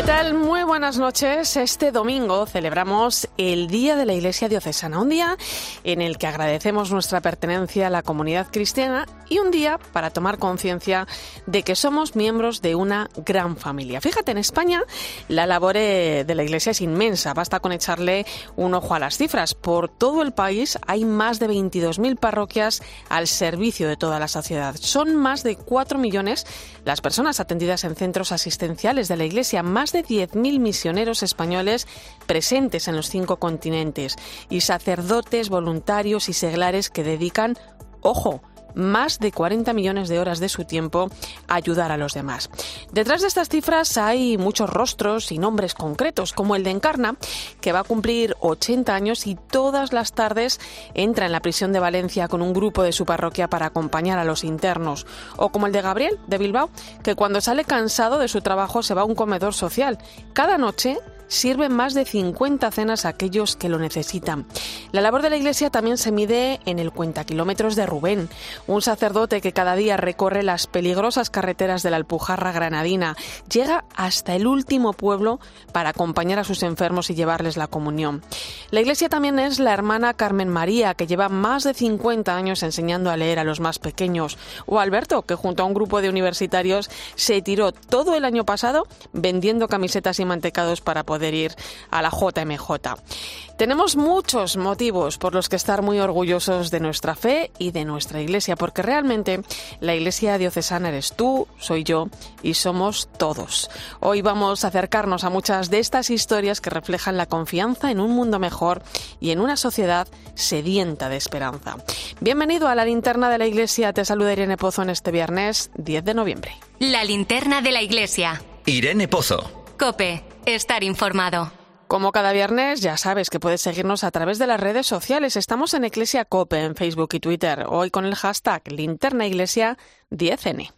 ¿Qué tal? Muy buenas noches. Este domingo celebramos el Día de la Iglesia Diocesana, un día en el que agradecemos nuestra pertenencia a la comunidad cristiana y un día para tomar conciencia de que somos miembros de una gran familia. Fíjate, en España la labor eh, de la Iglesia es inmensa, basta con echarle un ojo a las cifras. Por todo el país hay más de 22.000 parroquias al servicio de toda la sociedad. Son más de 4 millones las personas atendidas en centros asistenciales de la Iglesia, más de 10.000 misioneros españoles presentes en los cinco continentes y sacerdotes, voluntarios y seglares que dedican, ojo, más de 40 millones de horas de su tiempo a ayudar a los demás. Detrás de estas cifras hay muchos rostros y nombres concretos, como el de Encarna, que va a cumplir 80 años y todas las tardes entra en la prisión de Valencia con un grupo de su parroquia para acompañar a los internos, o como el de Gabriel, de Bilbao, que cuando sale cansado de su trabajo se va a un comedor social. Cada noche sirven más de 50 cenas a aquellos que lo necesitan. La labor de la Iglesia también se mide en el cuenta kilómetros de Rubén, un sacerdote que cada día recorre las peligrosas carreteras de la Alpujarra granadina, llega hasta el último pueblo para acompañar a sus enfermos y llevarles la comunión. La Iglesia también es la hermana Carmen María, que lleva más de 50 años enseñando a leer a los más pequeños, o Alberto, que junto a un grupo de universitarios se tiró todo el año pasado vendiendo camisetas y mantecados para poder ir a la JMJ. Tenemos muchos motivos por los que estar muy orgullosos de nuestra fe y de nuestra iglesia, porque realmente la iglesia diocesana eres tú, soy yo y somos todos. Hoy vamos a acercarnos a muchas de estas historias que reflejan la confianza en un mundo mejor y en una sociedad sedienta de esperanza. Bienvenido a la linterna de la iglesia, te saluda Irene Pozo en este viernes 10 de noviembre. La linterna de la iglesia. Irene Pozo. Cope, estar informado. Como cada viernes, ya sabes que puedes seguirnos a través de las redes sociales. Estamos en Iglesia Cope en Facebook y Twitter, hoy con el hashtag Linterna Iglesia 10N.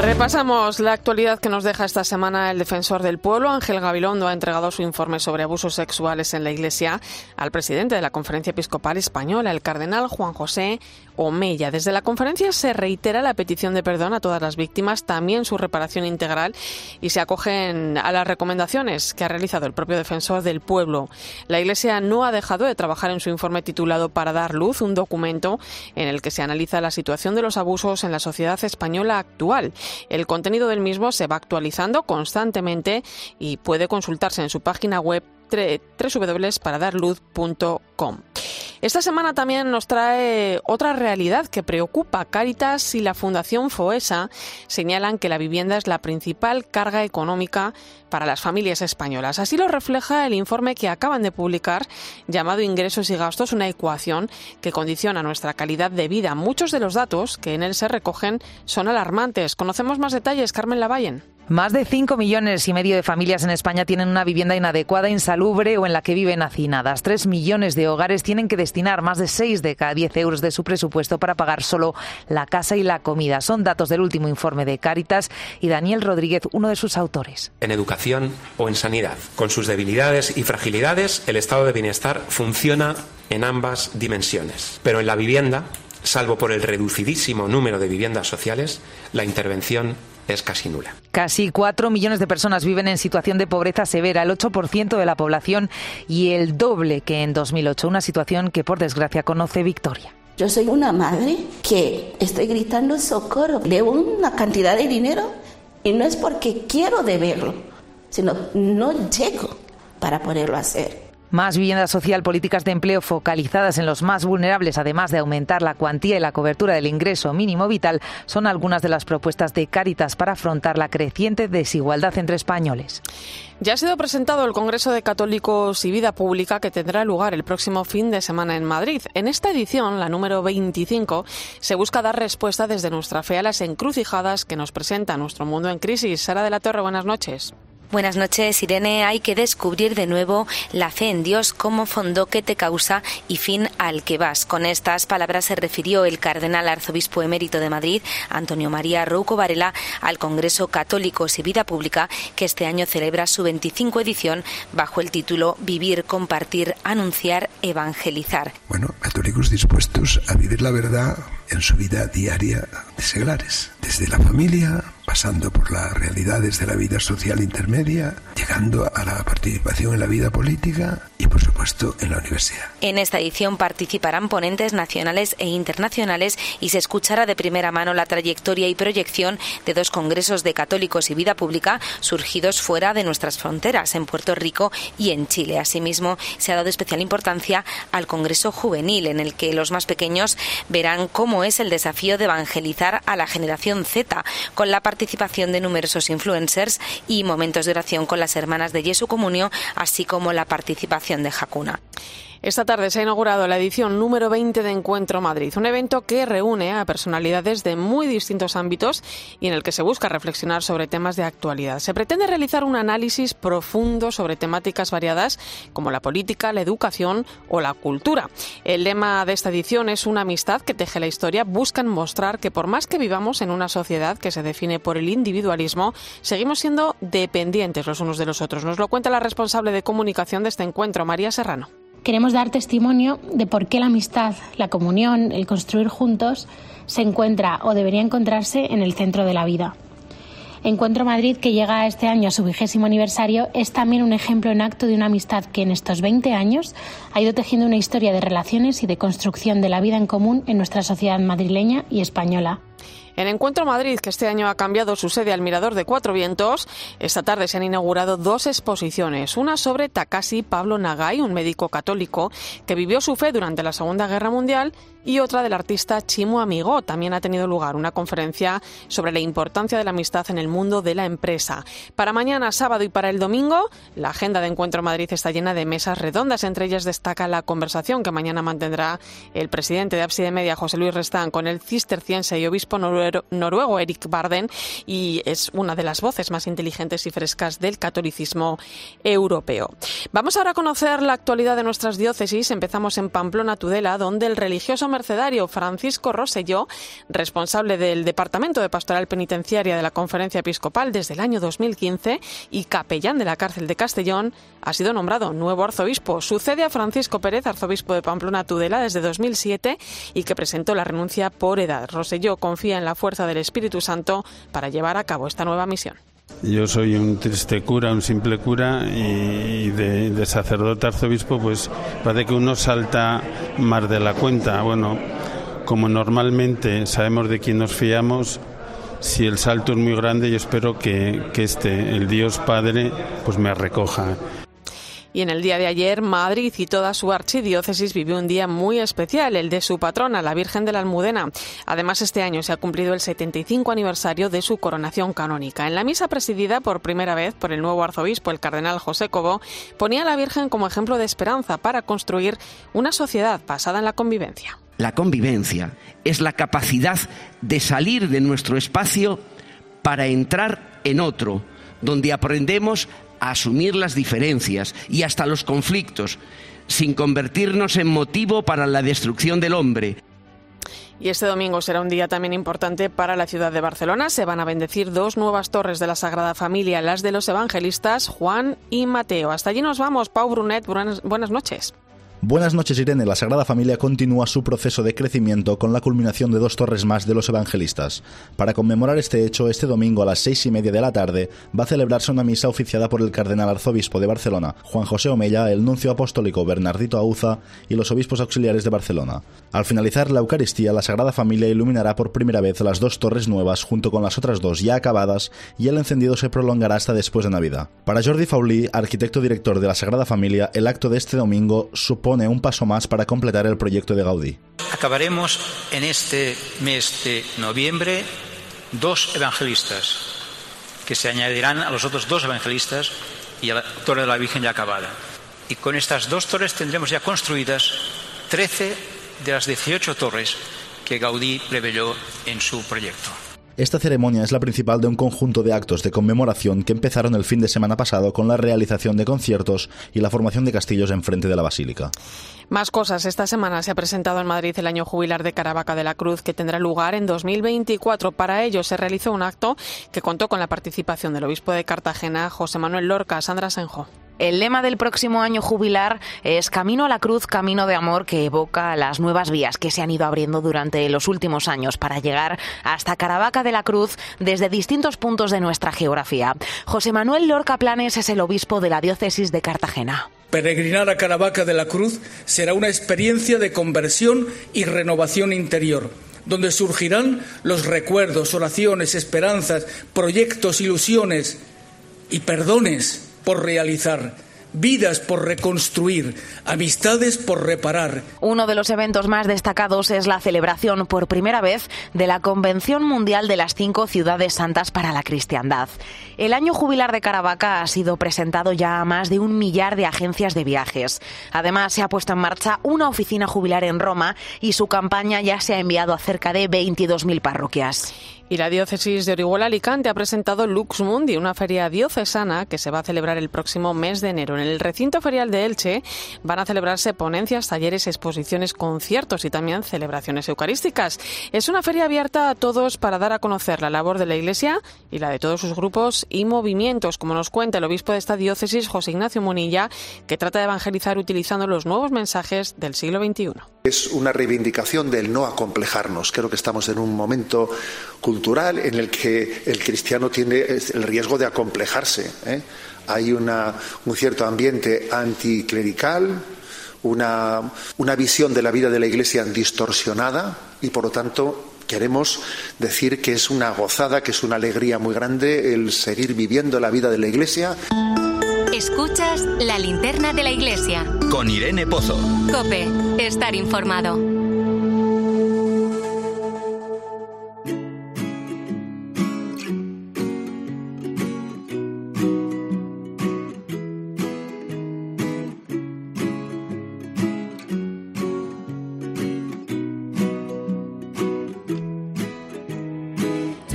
Repasamos la actualidad que nos deja esta semana el defensor del pueblo, Ángel Gabilondo, ha entregado su informe sobre abusos sexuales en la Iglesia al presidente de la Conferencia Episcopal Española, el cardenal Juan José Omeya. Desde la conferencia se reitera la petición de perdón a todas las víctimas, también su reparación integral y se acogen a las recomendaciones que ha realizado el propio defensor del pueblo. La Iglesia no ha dejado de trabajar en su informe titulado Para dar luz, un documento en el que se analiza la situación de los abusos en la sociedad española actual. El contenido del mismo se va actualizando constantemente y puede consultarse en su página web www.paradarluz.com. Esta semana también nos trae otra realidad que preocupa. Caritas y la Fundación FOESA señalan que la vivienda es la principal carga económica para las familias españolas. Así lo refleja el informe que acaban de publicar llamado Ingresos y Gastos, una ecuación que condiciona nuestra calidad de vida. Muchos de los datos que en él se recogen son alarmantes. Conocemos más detalles, Carmen Lavallen. Más de 5 millones y medio de familias en España tienen una vivienda inadecuada, insalubre o en la que viven hacinadas. 3 millones de hogares tienen que destinar más de 6 de cada 10 euros de su presupuesto para pagar solo la casa y la comida. Son datos del último informe de Cáritas y Daniel Rodríguez, uno de sus autores. En educación o en sanidad. Con sus debilidades y fragilidades, el estado de bienestar funciona en ambas dimensiones. Pero en la vivienda, salvo por el reducidísimo número de viviendas sociales, la intervención es casi nula. Casi 4 millones de personas viven en situación de pobreza severa, el 8% de la población y el doble que en 2008, una situación que por desgracia conoce Victoria. Yo soy una madre que estoy gritando socorro, debo una cantidad de dinero y no es porque quiero deberlo, sino no llego para poderlo hacer. Más vivienda social, políticas de empleo focalizadas en los más vulnerables, además de aumentar la cuantía y la cobertura del ingreso mínimo vital, son algunas de las propuestas de Cáritas para afrontar la creciente desigualdad entre españoles. Ya ha sido presentado el Congreso de Católicos y Vida Pública que tendrá lugar el próximo fin de semana en Madrid. En esta edición, la número 25, se busca dar respuesta desde nuestra fe a las encrucijadas que nos presenta nuestro mundo en crisis. Sara de la Torre, buenas noches. Buenas noches, Irene. Hay que descubrir de nuevo la fe en Dios como fondo que te causa y fin al que vas. Con estas palabras se refirió el cardenal arzobispo emérito de Madrid, Antonio María Rouco Varela, al Congreso Católicos y Vida Pública, que este año celebra su 25 edición bajo el título Vivir, Compartir, Anunciar, Evangelizar. Bueno, católicos dispuestos a vivir la verdad en su vida diaria de seglares, desde la familia, pasando por las realidades de la vida social intermedia, llegando a la participación en la vida política y, por supuesto, en la universidad. En esta edición participarán ponentes nacionales e internacionales y se escuchará de primera mano la trayectoria y proyección de dos congresos de católicos y vida pública surgidos fuera de nuestras fronteras, en Puerto Rico y en Chile. Asimismo, se ha dado especial importancia al Congreso Juvenil, en el que los más pequeños verán cómo es el desafío de evangelizar a la generación Z, con la participación de numerosos influencers y momentos de oración con las hermanas de Jesu Comunio, así como la participación de Hakuna. Esta tarde se ha inaugurado la edición número 20 de Encuentro Madrid, un evento que reúne a personalidades de muy distintos ámbitos y en el que se busca reflexionar sobre temas de actualidad. Se pretende realizar un análisis profundo sobre temáticas variadas como la política, la educación o la cultura. El lema de esta edición es una amistad que teje la historia. Buscan mostrar que por más que vivamos en una sociedad que se define por el individualismo, seguimos siendo dependientes los unos de los otros. Nos lo cuenta la responsable de comunicación de este encuentro, María Serrano queremos dar testimonio de por qué la amistad, la comunión, el construir juntos se encuentra o debería encontrarse en el centro de la vida. Encuentro Madrid, que llega este año a su vigésimo aniversario, es también un ejemplo en acto de una amistad que en estos 20 años ha ido tejiendo una historia de relaciones y de construcción de la vida en común en nuestra sociedad madrileña y española. En Encuentro Madrid, que este año ha cambiado su sede al Mirador de Cuatro Vientos, esta tarde se han inaugurado dos exposiciones. Una sobre Takashi Pablo Nagai, un médico católico que vivió su fe durante la Segunda Guerra Mundial, y otra del artista Chimo Amigo. También ha tenido lugar una conferencia sobre la importancia de la amistad en el mundo de la empresa. Para mañana, sábado y para el domingo, la agenda de Encuentro Madrid está llena de mesas redondas. Entre ellas destaca la conversación que mañana mantendrá el presidente de Abside Media, José Luis Restán, con el cisterciense y obispo noruego Eric Barden y es una de las voces más inteligentes y frescas del catolicismo europeo. Vamos ahora a conocer la actualidad de nuestras diócesis. Empezamos en Pamplona, Tudela, donde el religioso mercedario Francisco Rosselló, responsable del Departamento de Pastoral Penitenciaria de la Conferencia Episcopal desde el año 2015 y capellán de la cárcel de Castellón, ha sido nombrado nuevo arzobispo. Sucede a Francisco Pérez, arzobispo de Pamplona Tudela desde 2007 y que presentó la renuncia por edad. Rosselló confía en la fuerza del Espíritu Santo para llevar a cabo esta nueva misión. Yo soy un triste cura, un simple cura y de, sacerdote arzobispo pues parece que uno salta más de la cuenta. Bueno, como normalmente sabemos de quién nos fiamos, si el salto es muy grande yo espero que, que este, el Dios Padre, pues me recoja. Y en el día de ayer, Madrid y toda su archidiócesis vivió un día muy especial, el de su patrona, la Virgen de la Almudena. Además, este año se ha cumplido el 75 aniversario de su coronación canónica. En la misa presidida por primera vez por el nuevo arzobispo, el cardenal José Cobo, ponía a la Virgen como ejemplo de esperanza para construir una sociedad basada en la convivencia. La convivencia es la capacidad de salir de nuestro espacio para entrar en otro, donde aprendemos a asumir las diferencias y hasta los conflictos, sin convertirnos en motivo para la destrucción del hombre. Y este domingo será un día también importante para la ciudad de Barcelona. Se van a bendecir dos nuevas torres de la Sagrada Familia, las de los evangelistas Juan y Mateo. Hasta allí nos vamos. Pau Brunet, buenas, buenas noches. Buenas noches, Irene. La Sagrada Familia continúa su proceso de crecimiento con la culminación de dos torres más de los evangelistas. Para conmemorar este hecho, este domingo a las seis y media de la tarde va a celebrarse una misa oficiada por el cardenal arzobispo de Barcelona, Juan José Omella, el nuncio apostólico Bernardito Auza y los obispos auxiliares de Barcelona. Al finalizar la Eucaristía, la Sagrada Familia iluminará por primera vez las dos torres nuevas junto con las otras dos ya acabadas y el encendido se prolongará hasta después de Navidad. Para Jordi Faulí, arquitecto director de la Sagrada Familia, el acto de este domingo supone pone un paso más para completar el proyecto de Gaudí. Acabaremos en este mes de noviembre dos evangelistas que se añadirán a los otros dos evangelistas y a la Torre de la Virgen ya acabada. Y con estas dos torres tendremos ya construidas 13 de las 18 torres que Gaudí preveyó en su proyecto. Esta ceremonia es la principal de un conjunto de actos de conmemoración que empezaron el fin de semana pasado con la realización de conciertos y la formación de castillos en frente de la basílica. Más cosas. Esta semana se ha presentado en Madrid el año jubilar de Caravaca de la Cruz que tendrá lugar en 2024. Para ello se realizó un acto que contó con la participación del obispo de Cartagena, José Manuel Lorca, Sandra Senjo. El lema del próximo año jubilar es Camino a la Cruz, Camino de Amor, que evoca las nuevas vías que se han ido abriendo durante los últimos años para llegar hasta Caravaca de la Cruz desde distintos puntos de nuestra geografía. José Manuel Lorca Planes es el obispo de la diócesis de Cartagena. Peregrinar a Caravaca de la Cruz será una experiencia de conversión y renovación interior donde surgirán los recuerdos, oraciones, esperanzas, proyectos, ilusiones y perdones por realizar vidas por reconstruir, amistades por reparar. Uno de los eventos más destacados es la celebración por primera vez de la Convención Mundial de las Cinco Ciudades Santas para la Cristiandad. El año jubilar de Caravaca ha sido presentado ya a más de un millar de agencias de viajes. Además, se ha puesto en marcha una oficina jubilar en Roma y su campaña ya se ha enviado a cerca de 22.000 parroquias. Y la diócesis de Orihuela Alicante ha presentado Lux Mundi, una feria diocesana que se va a celebrar el próximo mes de enero. En el recinto ferial de Elche van a celebrarse ponencias, talleres, exposiciones, conciertos y también celebraciones eucarísticas. Es una feria abierta a todos para dar a conocer la labor de la Iglesia y la de todos sus grupos y movimientos, como nos cuenta el obispo de esta diócesis, José Ignacio Munilla, que trata de evangelizar utilizando los nuevos mensajes del siglo XXI. Es una reivindicación del no acomplejarnos. Creo que estamos en un momento cultural en el que el cristiano tiene el riesgo de acomplejarse. ¿eh? Hay una, un cierto ambiente anticlerical, una, una visión de la vida de la Iglesia distorsionada y, por lo tanto, queremos decir que es una gozada, que es una alegría muy grande el seguir viviendo la vida de la Iglesia. Escuchas la linterna de la Iglesia. Con Irene Pozo. Cope, estar informado.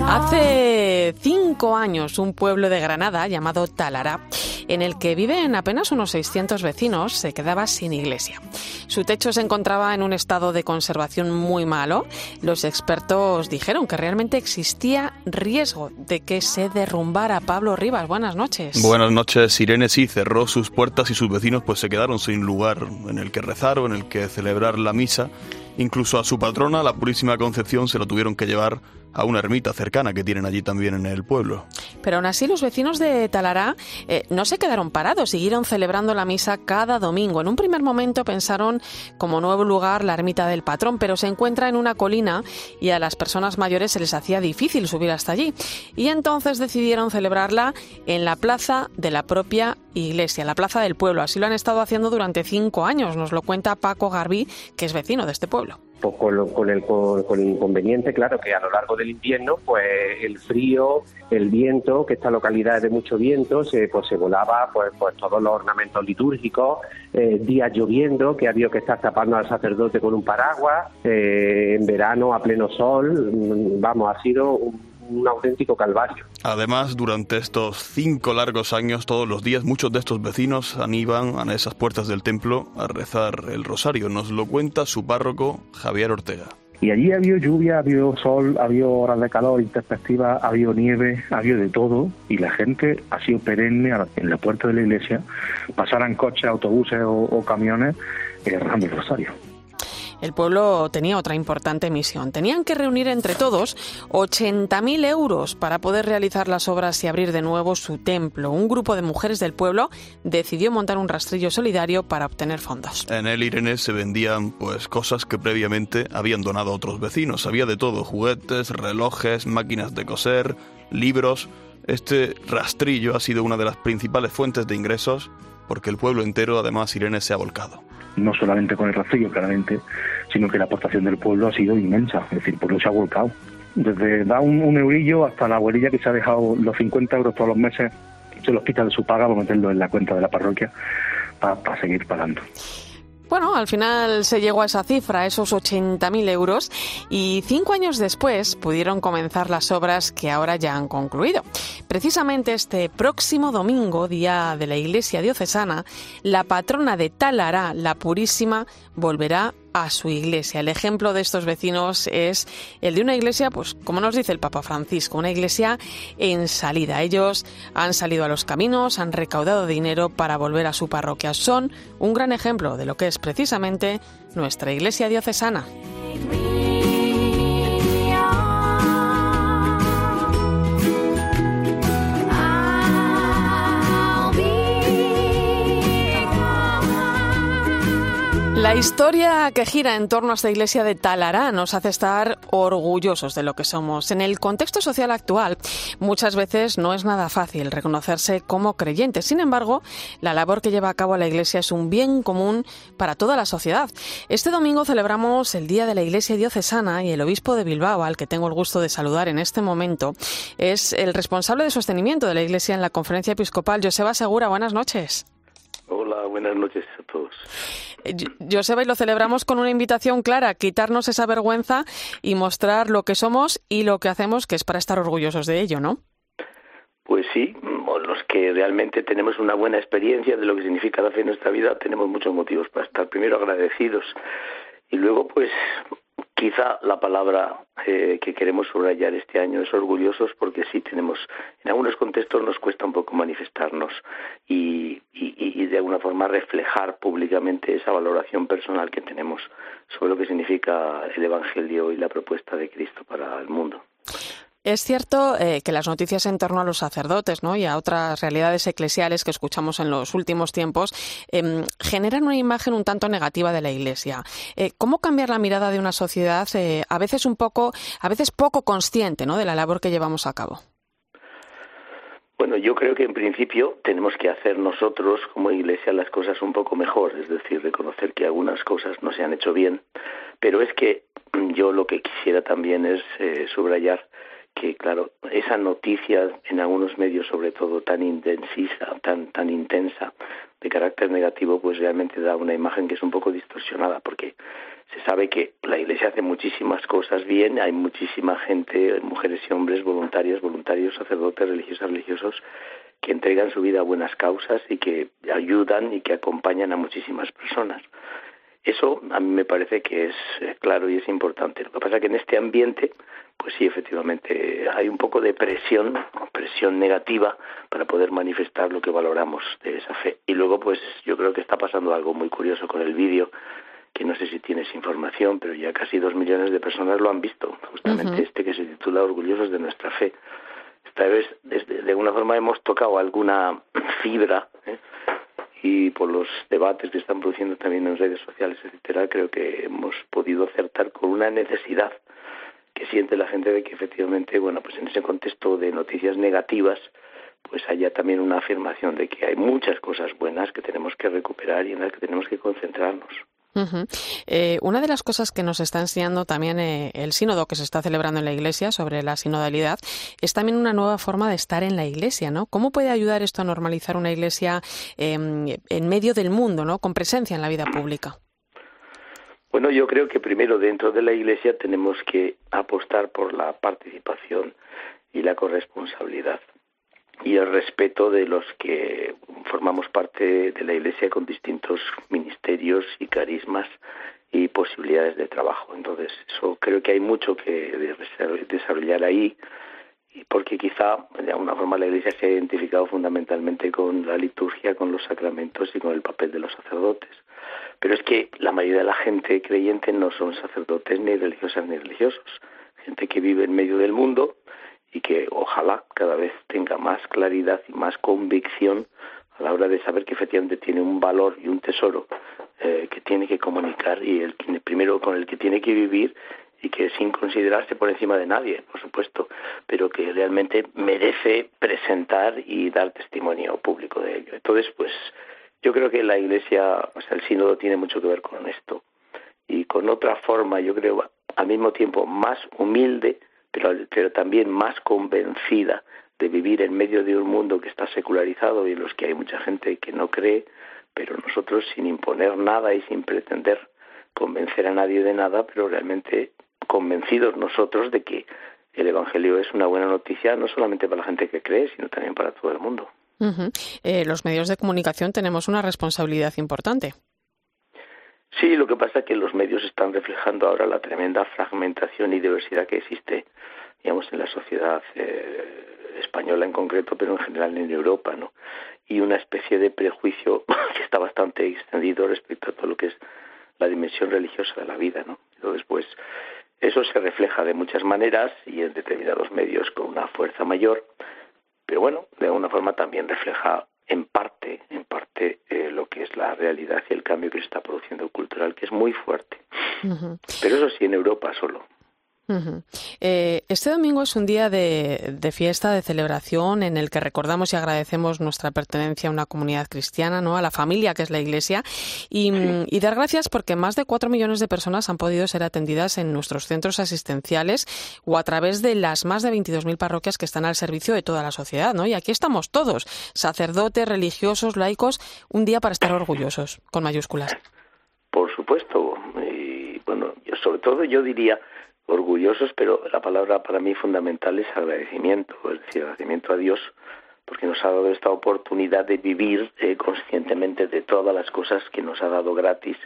Hace cinco años, un pueblo de Granada llamado Talará, en el que viven apenas unos 600 vecinos, se quedaba sin iglesia. Su techo se encontraba en un estado de conservación muy malo. Los expertos dijeron que realmente existía riesgo de que se derrumbara. Pablo Rivas, buenas noches. Buenas noches. Irene sí cerró sus puertas y sus vecinos pues se quedaron sin lugar en el que rezar o en el que celebrar la misa. Incluso a su patrona, la Purísima Concepción, se lo tuvieron que llevar a una ermita cercana que tienen allí también en el pueblo. Pero aún así los vecinos de Talará eh, no se quedaron parados, siguieron celebrando la misa cada domingo. En un primer momento pensaron como nuevo lugar la ermita del patrón, pero se encuentra en una colina y a las personas mayores se les hacía difícil subir hasta allí. Y entonces decidieron celebrarla en la plaza de la propia iglesia, la plaza del pueblo. Así lo han estado haciendo durante cinco años, nos lo cuenta Paco Garbí, que es vecino de este pueblo. Pues con, el, con, el inconveniente, claro, que a lo largo del invierno, pues el frío, el viento, que esta localidad es de mucho viento, se, pues se volaba pues, pues todos los ornamentos litúrgicos, eh, días lloviendo, que había que estar tapando al sacerdote con un paraguas, eh, en verano a pleno sol, mm, vamos, ha sido un un auténtico calvario. Además, durante estos cinco largos años, todos los días, muchos de estos vecinos han iban a esas puertas del templo a rezar el rosario. Nos lo cuenta su párroco, Javier Ortega. Y allí había lluvia, había sol, había horas de calor introspectiva, había nieve, había de todo. Y la gente ha sido perenne en la puerta de la iglesia. Pasaran coches, autobuses o, camiones, eh, el rosario el pueblo tenía otra importante misión. Tenían que reunir entre todos 80.000 euros para poder realizar las obras y abrir de nuevo su templo. Un grupo de mujeres del pueblo decidió montar un rastrillo solidario para obtener fondos. En el Irene se vendían pues cosas que previamente habían donado otros vecinos. Había de todo, juguetes, relojes, máquinas de coser, libros. Este rastrillo ha sido una de las principales fuentes de ingresos porque el pueblo entero, además, Irene se ha volcado no solamente con el rastrillo, claramente, sino que la aportación del pueblo ha sido inmensa. Es decir, el pueblo se ha volcado. Desde da un, eurillo hasta la abuelilla que se ha dejado los 50 euros todos los meses, se los quita de su paga para meterlo en la cuenta de la parroquia para seguir pagando. Bueno, al final se llegó a esa cifra, esos 80.000 euros, y cinco años después pudieron comenzar las obras que ahora ya han concluido. Precisamente este próximo domingo, día de la Iglesia Diocesana, la patrona de Talará, la Purísima, volverá a su iglesia. El ejemplo de estos vecinos es el de una iglesia, pues como nos dice el Papa Francisco, una iglesia en salida. Ellos han salido a los caminos, han recaudado dinero para volver a su parroquia. Son un gran ejemplo de lo que es precisamente nuestra iglesia diocesana. La historia que gira en torno a esta iglesia de Talará nos hace estar orgullosos de lo que somos. En el contexto social actual, muchas veces no es nada fácil reconocerse como creyente. Sin embargo, la labor que lleva a cabo la iglesia es un bien común para toda la sociedad. Este domingo celebramos el Día de la Iglesia Diocesana y el obispo de Bilbao, al que tengo el gusto de saludar en este momento, es el responsable de sostenimiento de la iglesia en la conferencia episcopal. Joseba Segura, buenas noches. Hola, buenas noches a todos. Joseba, y lo celebramos con una invitación clara, quitarnos esa vergüenza y mostrar lo que somos y lo que hacemos, que es para estar orgullosos de ello, ¿no? Pues sí, los que realmente tenemos una buena experiencia de lo que significa la fe en nuestra vida, tenemos muchos motivos para estar primero agradecidos y luego pues Quizá la palabra eh, que queremos subrayar este año es orgullosos porque sí tenemos, en algunos contextos nos cuesta un poco manifestarnos y, y, de alguna forma reflejar públicamente esa valoración personal que tenemos sobre lo que significa el Evangelio y la propuesta de Cristo para el mundo. Es cierto eh, que las noticias en torno a los sacerdotes ¿no? y a otras realidades eclesiales que escuchamos en los últimos tiempos em, generan una imagen un tanto negativa de la Iglesia. Eh, ¿Cómo cambiar la mirada de una sociedad eh, a veces un poco, a veces poco consciente ¿no? de la labor que llevamos a cabo? Bueno, yo creo que en principio tenemos que hacer nosotros como Iglesia las cosas un poco mejor, es decir, reconocer que algunas cosas no se han hecho bien, pero es que yo lo que quisiera también es subrayar que claro, esa noticia en algunos medios sobre todo tan intensisa, tan tan intensa de carácter negativo, pues realmente da una imagen que es un poco distorsionada porque se sabe que la Iglesia hace muchísimas cosas bien, hay muchísima gente, mujeres y hombres voluntarias, voluntarios, sacerdotes, religiosas, religiosos que entregan su vida a buenas causas y que ayudan y que acompañan a muchísimas personas. Eso a mí me parece que es eh, claro y es importante. Lo que pasa es que en este ambiente pues sí, efectivamente, hay un poco de presión, presión negativa para poder manifestar lo que valoramos de esa fe. Y luego, pues yo creo que está pasando algo muy curioso con el vídeo, que no sé si tienes información, pero ya casi dos millones de personas lo han visto, justamente este que se titula Orgullosos de nuestra fe. Esta vez, de alguna forma, hemos tocado alguna fibra, ¿eh? y por los debates que están produciendo también en redes sociales, etcétera, creo que hemos podido acertar con una necesidad que siente la gente de que efectivamente, bueno, pues en ese contexto de noticias negativas, pues haya también una afirmación de que hay muchas cosas buenas que tenemos que recuperar y en las que tenemos que concentrarnos. Eh, una de las cosas que nos está enseñando también eh, el sínodo que se está celebrando en la Iglesia sobre la sinodalidad es también una nueva forma de estar en la Iglesia, ¿no? ¿Cómo puede ayudar esto a normalizar una Iglesia em, en medio del mundo, ¿no? Con presencia en la vida pública. Bueno, yo creo que primero dentro de la Iglesia tenemos que apostar por la participación y la corresponsabilidad y el respeto de los que formamos parte de la Iglesia con distintos ministerios y carismas y posibilidades de trabajo. Entonces, eso creo que hay mucho que desarrollar ahí, porque quizá de alguna forma la Iglesia se ha identificado fundamentalmente con la liturgia, con los sacramentos y con el papel de los sacerdotes Pero es que la mayoría de la gente creyente no son sacerdotes ni religiosas ni religiosos. Gente que vive en medio del mundo y que ojalá cada vez tenga más claridad y más convicción a la hora de saber que efectivamente tiene un valor y un tesoro eh, que tiene que comunicar y el primero con el que tiene que vivir y que sin considerarse por encima de nadie, por supuesto, pero que realmente merece presentar y dar testimonio público de ello. Entonces, pues yo creo que la Iglesia, o sea, el sínodo tiene mucho que ver con esto y con otra forma, yo creo, al mismo tiempo más humilde, pero, pero también más convencida de vivir en medio de un mundo que está secularizado y en los que hay mucha gente que no cree, pero nosotros sin imponer nada y sin pretender convencer a nadie de nada, pero realmente convencidos nosotros de que el Evangelio es una buena noticia no solamente para la gente que cree, sino también para todo el mundo. Eh, los medios de comunicación tenemos una responsabilidad importante. Sí, lo que pasa es que los medios están reflejando ahora la tremenda fragmentación y diversidad que existe, digamos, en la sociedad eh, española en concreto, pero en general en Europa, ¿no? Y una especie de prejuicio que está bastante extendido respecto a todo lo que es la dimensión religiosa de la vida, ¿no? Entonces, pues, eso se refleja de muchas maneras y en determinados medios con una fuerza mayor, pero bueno, de alguna forma también refleja en parte, en parte eh, lo que es la realidad y el cambio que se está produciendo cultural, que es muy fuerte. Pero eso sí, en Europa solo. Eh, este domingo es un día de, fiesta, de celebración, en el que recordamos y agradecemos nuestra pertenencia a una comunidad cristiana, ¿no? a la familia que es la Iglesia, y, dar gracias porque más de cuatro millones de personas han podido ser atendidas en nuestros centros asistenciales o a través de las más de 22.000 parroquias que están al servicio de toda la sociedad. ¿no? Y aquí estamos todos, sacerdotes, religiosos, laicos, un día para estar orgullosos, con mayúsculas. Por supuesto, y bueno, sobre todo yo diría orgullosos, pero la palabra para mí fundamental es agradecimiento, es decir, agradecimiento a Dios porque nos ha dado esta oportunidad de vivir eh, conscientemente de todas las cosas que nos ha dado gratis,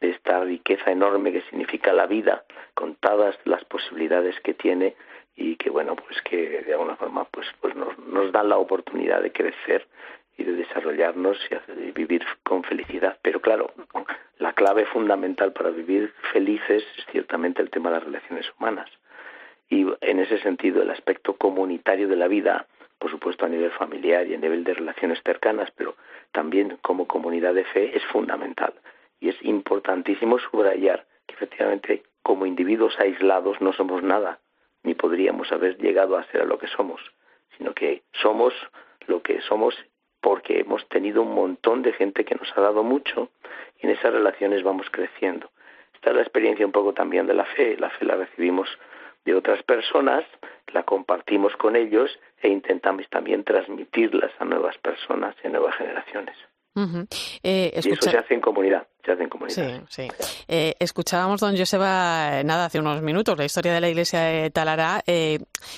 de esta riqueza enorme que significa la vida, con todas las posibilidades que tiene y que bueno, pues que de alguna forma pues, pues nos, nos dan la oportunidad de crecer y de desarrollarnos y vivir con felicidad. Pero claro, la clave fundamental para vivir felices es ciertamente el tema de las relaciones humanas. Y en ese sentido, el aspecto comunitario de la vida, por supuesto a nivel familiar y a nivel de relaciones cercanas, pero también como comunidad de fe, es fundamental. Y es importantísimo subrayar que efectivamente como individuos aislados no somos nada, ni podríamos haber llegado a ser a lo que somos, sino que somos lo que somos porque hemos tenido un montón de gente que nos ha dado mucho en esas relaciones vamos creciendo. Esta es la experiencia un poco también de la fe. La fe la recibimos de otras personas, la compartimos con ellos e intentamos también transmitirlas a nuevas personas y a nuevas generaciones. Eh, y eso se hace en comunidad, se hace en comunidad. Sí, sí. Eh, escuchábamos, don Joseba, eh, nada, hace unos minutos, la historia de la iglesia de Talará.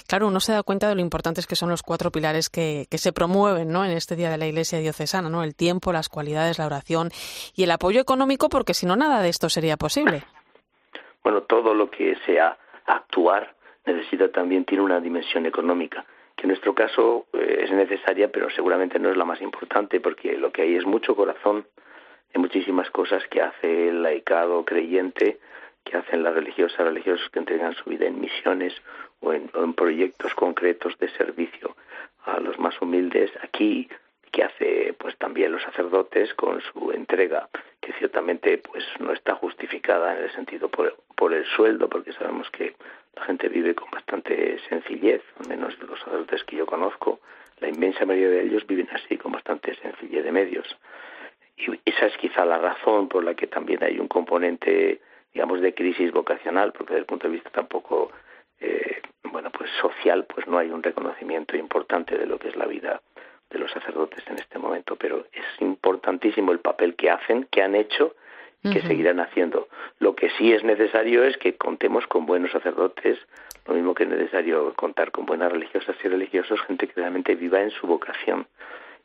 claro, uno se da cuenta de lo importantes que son los cuatro pilares que, que se promueven ¿no? en este día de la iglesia diocesana, ¿no? El tiempo, las cualidades, la oración y el apoyo económico, porque si no, nada de esto sería posible. Bueno, todo lo que sea actuar necesita también, tiene una dimensión económica que en nuestro caso eh, es necesaria, pero seguramente no es la más importante, porque lo que hay es mucho corazón, hay muchísimas cosas que hace el laicado creyente, que hacen las religiosas, religiosos que entregan su vida en misiones o en, o en proyectos concretos de servicio a los más humildes. Aquí que hace pues también los sacerdotes con su entrega que ciertamente pues no está justificada en el sentido por, por el sueldo porque sabemos que la gente vive con bastante sencillez al menos los sacerdotes que yo conozco. La inmensa mayoría de ellos viven así con bastante sencillez de medios. Y esa es quizá la razón por la que también hay un componente digamos de crisis vocacional porque desde el punto de vista tampoco eh, bueno pues social pues no hay un reconocimiento importante de lo que es la vida de los sacerdotes en este momento, pero es importantísimo el papel que hacen, que han hecho y que seguirán haciendo. Lo que sí es necesario es que contemos con buenos sacerdotes, lo mismo que es necesario contar con buenas religiosas y religiosos, gente que realmente viva en su vocación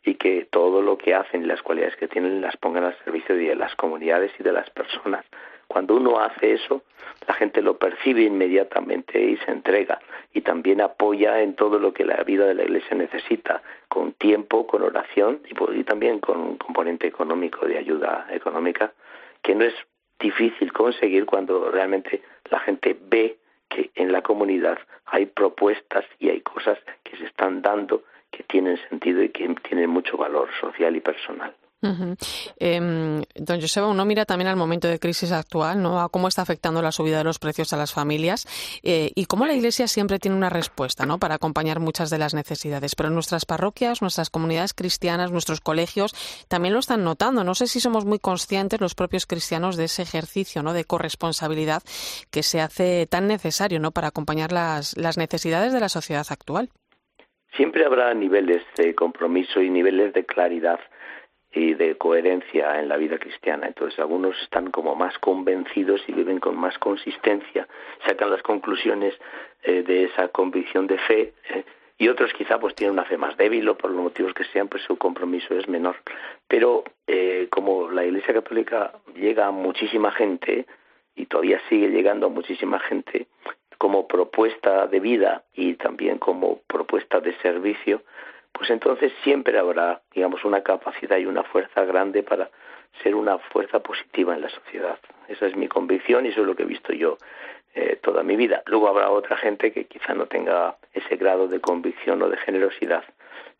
y que todo lo que hacen y las cualidades que tienen las pongan al servicio de las comunidades y de las personas. Cuando uno hace eso, la gente lo percibe inmediatamente y se entrega y también apoya en todo lo que la vida de la Iglesia necesita, con tiempo, con oración y, también con un componente económico de ayuda económica que no es difícil conseguir cuando realmente la gente ve que en la comunidad hay propuestas y hay cosas que se están dando que tienen sentido y que tienen mucho valor social y personal. Em, don Joseba, uno mira también al momento de crisis actual, ¿no? A cómo está afectando la subida de los precios a las familias eh, y cómo la Iglesia siempre tiene una respuesta, ¿no? Para acompañar muchas de las necesidades. Pero nuestras parroquias, nuestras comunidades cristianas, nuestros colegios también lo están notando. No sé si somos muy conscientes los propios cristianos de ese ejercicio, ¿no? De corresponsabilidad que se hace tan necesario, ¿no? Para acompañar las, las necesidades de la sociedad actual. Siempre habrá niveles de compromiso y niveles de claridad y de coherencia en la vida cristiana. Entonces algunos están como más convencidos y viven con más consistencia, sacan las conclusiones eh, de esa convicción de fe eh, y otros quizá pues tienen una fe más débil o por los motivos que sean pues su compromiso es menor. Pero eh, como la Iglesia Católica llega a muchísima gente y todavía sigue llegando a muchísima gente como propuesta de vida y también como propuesta de servicio, pues entonces siempre habrá, digamos, una capacidad y una fuerza grande para ser una fuerza positiva en la sociedad. Esa es mi convicción y eso es lo que he visto yo eh, toda mi vida. Luego habrá otra gente que quizá no tenga ese grado de convicción o de generosidad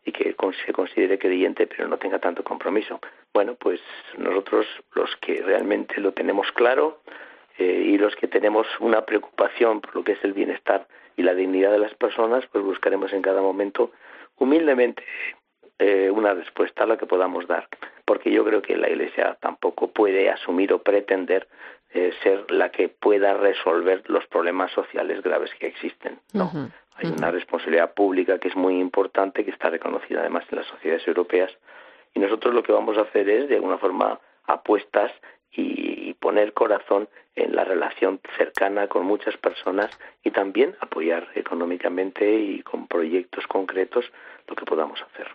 y que se considere creyente pero no tenga tanto compromiso. Bueno, pues nosotros los que realmente lo tenemos claro eh, y los que tenemos una preocupación por lo que es el bienestar y la dignidad de las personas, pues buscaremos en cada momento humildemente eh, una respuesta a la que podamos dar, porque yo creo que la Iglesia tampoco puede asumir o pretender eh, ser la que pueda resolver los problemas sociales graves que existen. No, hay una responsabilidad pública que es muy importante, que está reconocida además en las sociedades europeas, y nosotros lo que vamos a hacer es, de alguna forma, apuestas y, poner corazón en la relación cercana con muchas personas y también apoyar económicamente y con proyectos concretos lo que podamos hacer.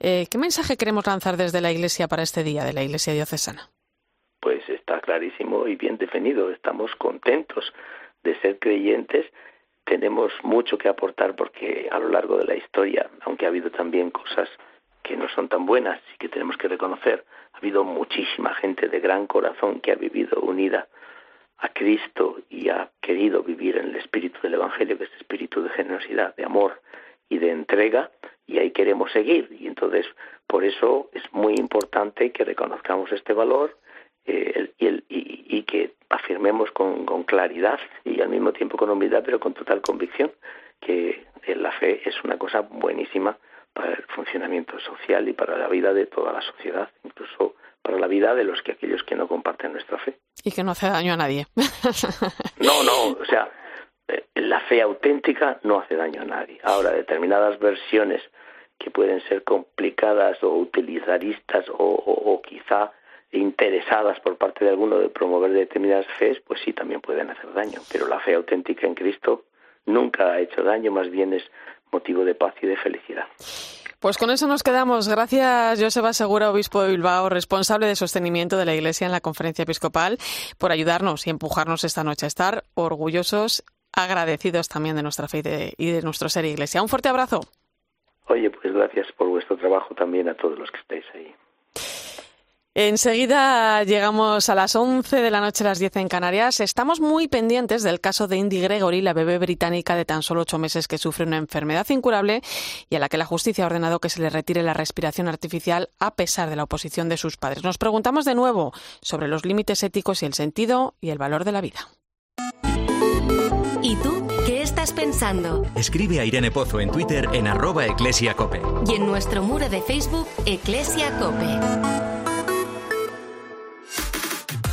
Eh, ¿Qué mensaje queremos lanzar desde la Iglesia para este día de la Iglesia diocesana? Pues está clarísimo y bien definido. Estamos contentos de ser creyentes. Tenemos mucho que aportar porque a lo largo de la historia, aunque ha habido también cosas que no son tan buenas y que tenemos que reconocer, habido muchísima gente de gran corazón que ha vivido unida a Cristo y ha querido vivir en el espíritu del Evangelio, que es el espíritu de generosidad, de amor y de entrega, y ahí queremos seguir. Y entonces, por eso es muy importante que reconozcamos este valor eh, y, que afirmemos con, con claridad y al mismo tiempo con humildad, pero con total convicción, que la fe es una cosa buenísima para el funcionamiento social y para la vida de toda la sociedad, incluso para la vida de los que aquellos que no comparten nuestra fe. Y que no hace daño a nadie. no, no, o sea, eh, la fe auténtica no hace daño a nadie. Ahora, determinadas versiones que pueden ser complicadas o utilizaristas o, o quizá interesadas por parte de alguno de promover determinadas fees, pues sí, también pueden hacer daño. Pero la fe auténtica en Cristo nunca ha hecho daño, más bien es motivo de paz y de felicidad. Pues con eso nos quedamos. Gracias, Joseba Segura, obispo de Bilbao, responsable de sostenimiento de la Iglesia en la conferencia episcopal, por ayudarnos y empujarnos esta noche a estar orgullosos, agradecidos también de nuestra fe y de, nuestro ser Iglesia. Un fuerte abrazo. Oye, pues gracias por vuestro trabajo también a todos los que estáis ahí. Enseguida llegamos a las 11 de la noche, las 10 en Canarias. Estamos muy pendientes del caso de Indy Gregory, la bebé británica de tan solo ocho meses que sufre una enfermedad incurable y a la que la justicia ha ordenado que se le retire la respiración artificial a pesar de la oposición de sus padres. Nos preguntamos de nuevo sobre los límites éticos y el sentido y el valor de la vida. ¿Y tú qué estás pensando? Escribe a Irene Pozo en Twitter en arroba eclesiacope. Y en nuestro muro de Facebook, Eclesia Cope.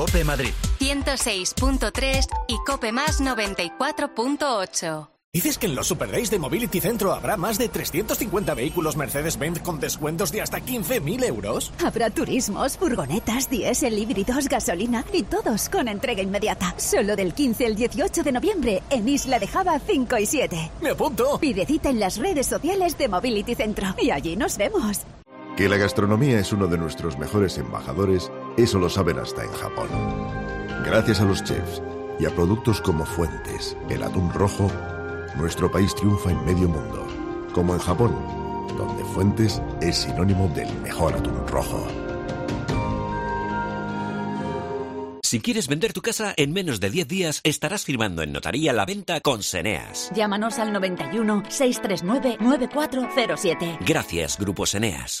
Cope Madrid. 106.3 y Cope Más 94.8. ¿Dices que en los Super Days de Mobility Centro habrá más de 350 vehículos Mercedes-Benz con descuentos de hasta 15.000 euros? Habrá turismos, furgonetas, diésel, híbridos, gasolina y todos con entrega inmediata. Solo del 15 al 18 de noviembre en Isla de Java 5 y 7. ¡Me apunto! Pide cita en las redes sociales de Mobility Centro y allí nos vemos. Que la gastronomía es uno de nuestros mejores embajadores, eso lo saben hasta en Japón. Gracias a los chefs y a productos como Fuentes, el atún rojo, nuestro país triunfa en medio mundo, como en Japón, donde Fuentes es sinónimo del mejor atún rojo. Si quieres vender tu casa en menos de 10 días, estarás firmando en notaría la venta con Seneas. Llámanos al 91 639 9407. Gracias, Grupo Seneas.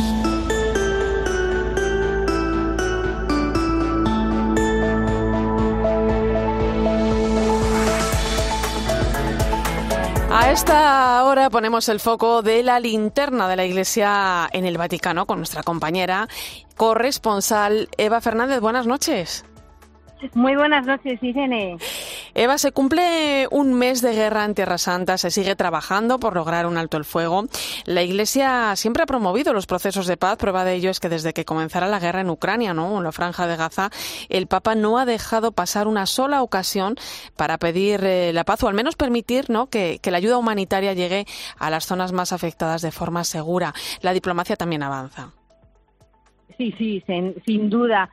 Esta hora ponemos el foco de la linterna de la Iglesia en el Vaticano con nuestra compañera corresponsal Eva Fernández. Buenas noches. Muy buenas noches, Irene. Eva, se cumple un mes de guerra en Tierra Santa, se sigue trabajando por lograr un alto el fuego. La Iglesia siempre ha promovido los procesos de paz. Prueba de ello es que desde que comenzara la guerra en Ucrania, ¿no? en la franja de Gaza, el Papa no ha dejado pasar una sola ocasión para pedir eh, la paz o al menos permitir ¿no? que, que la ayuda humanitaria llegue a las zonas más afectadas de forma segura. La diplomacia también avanza. Sí, sí, sin, sin duda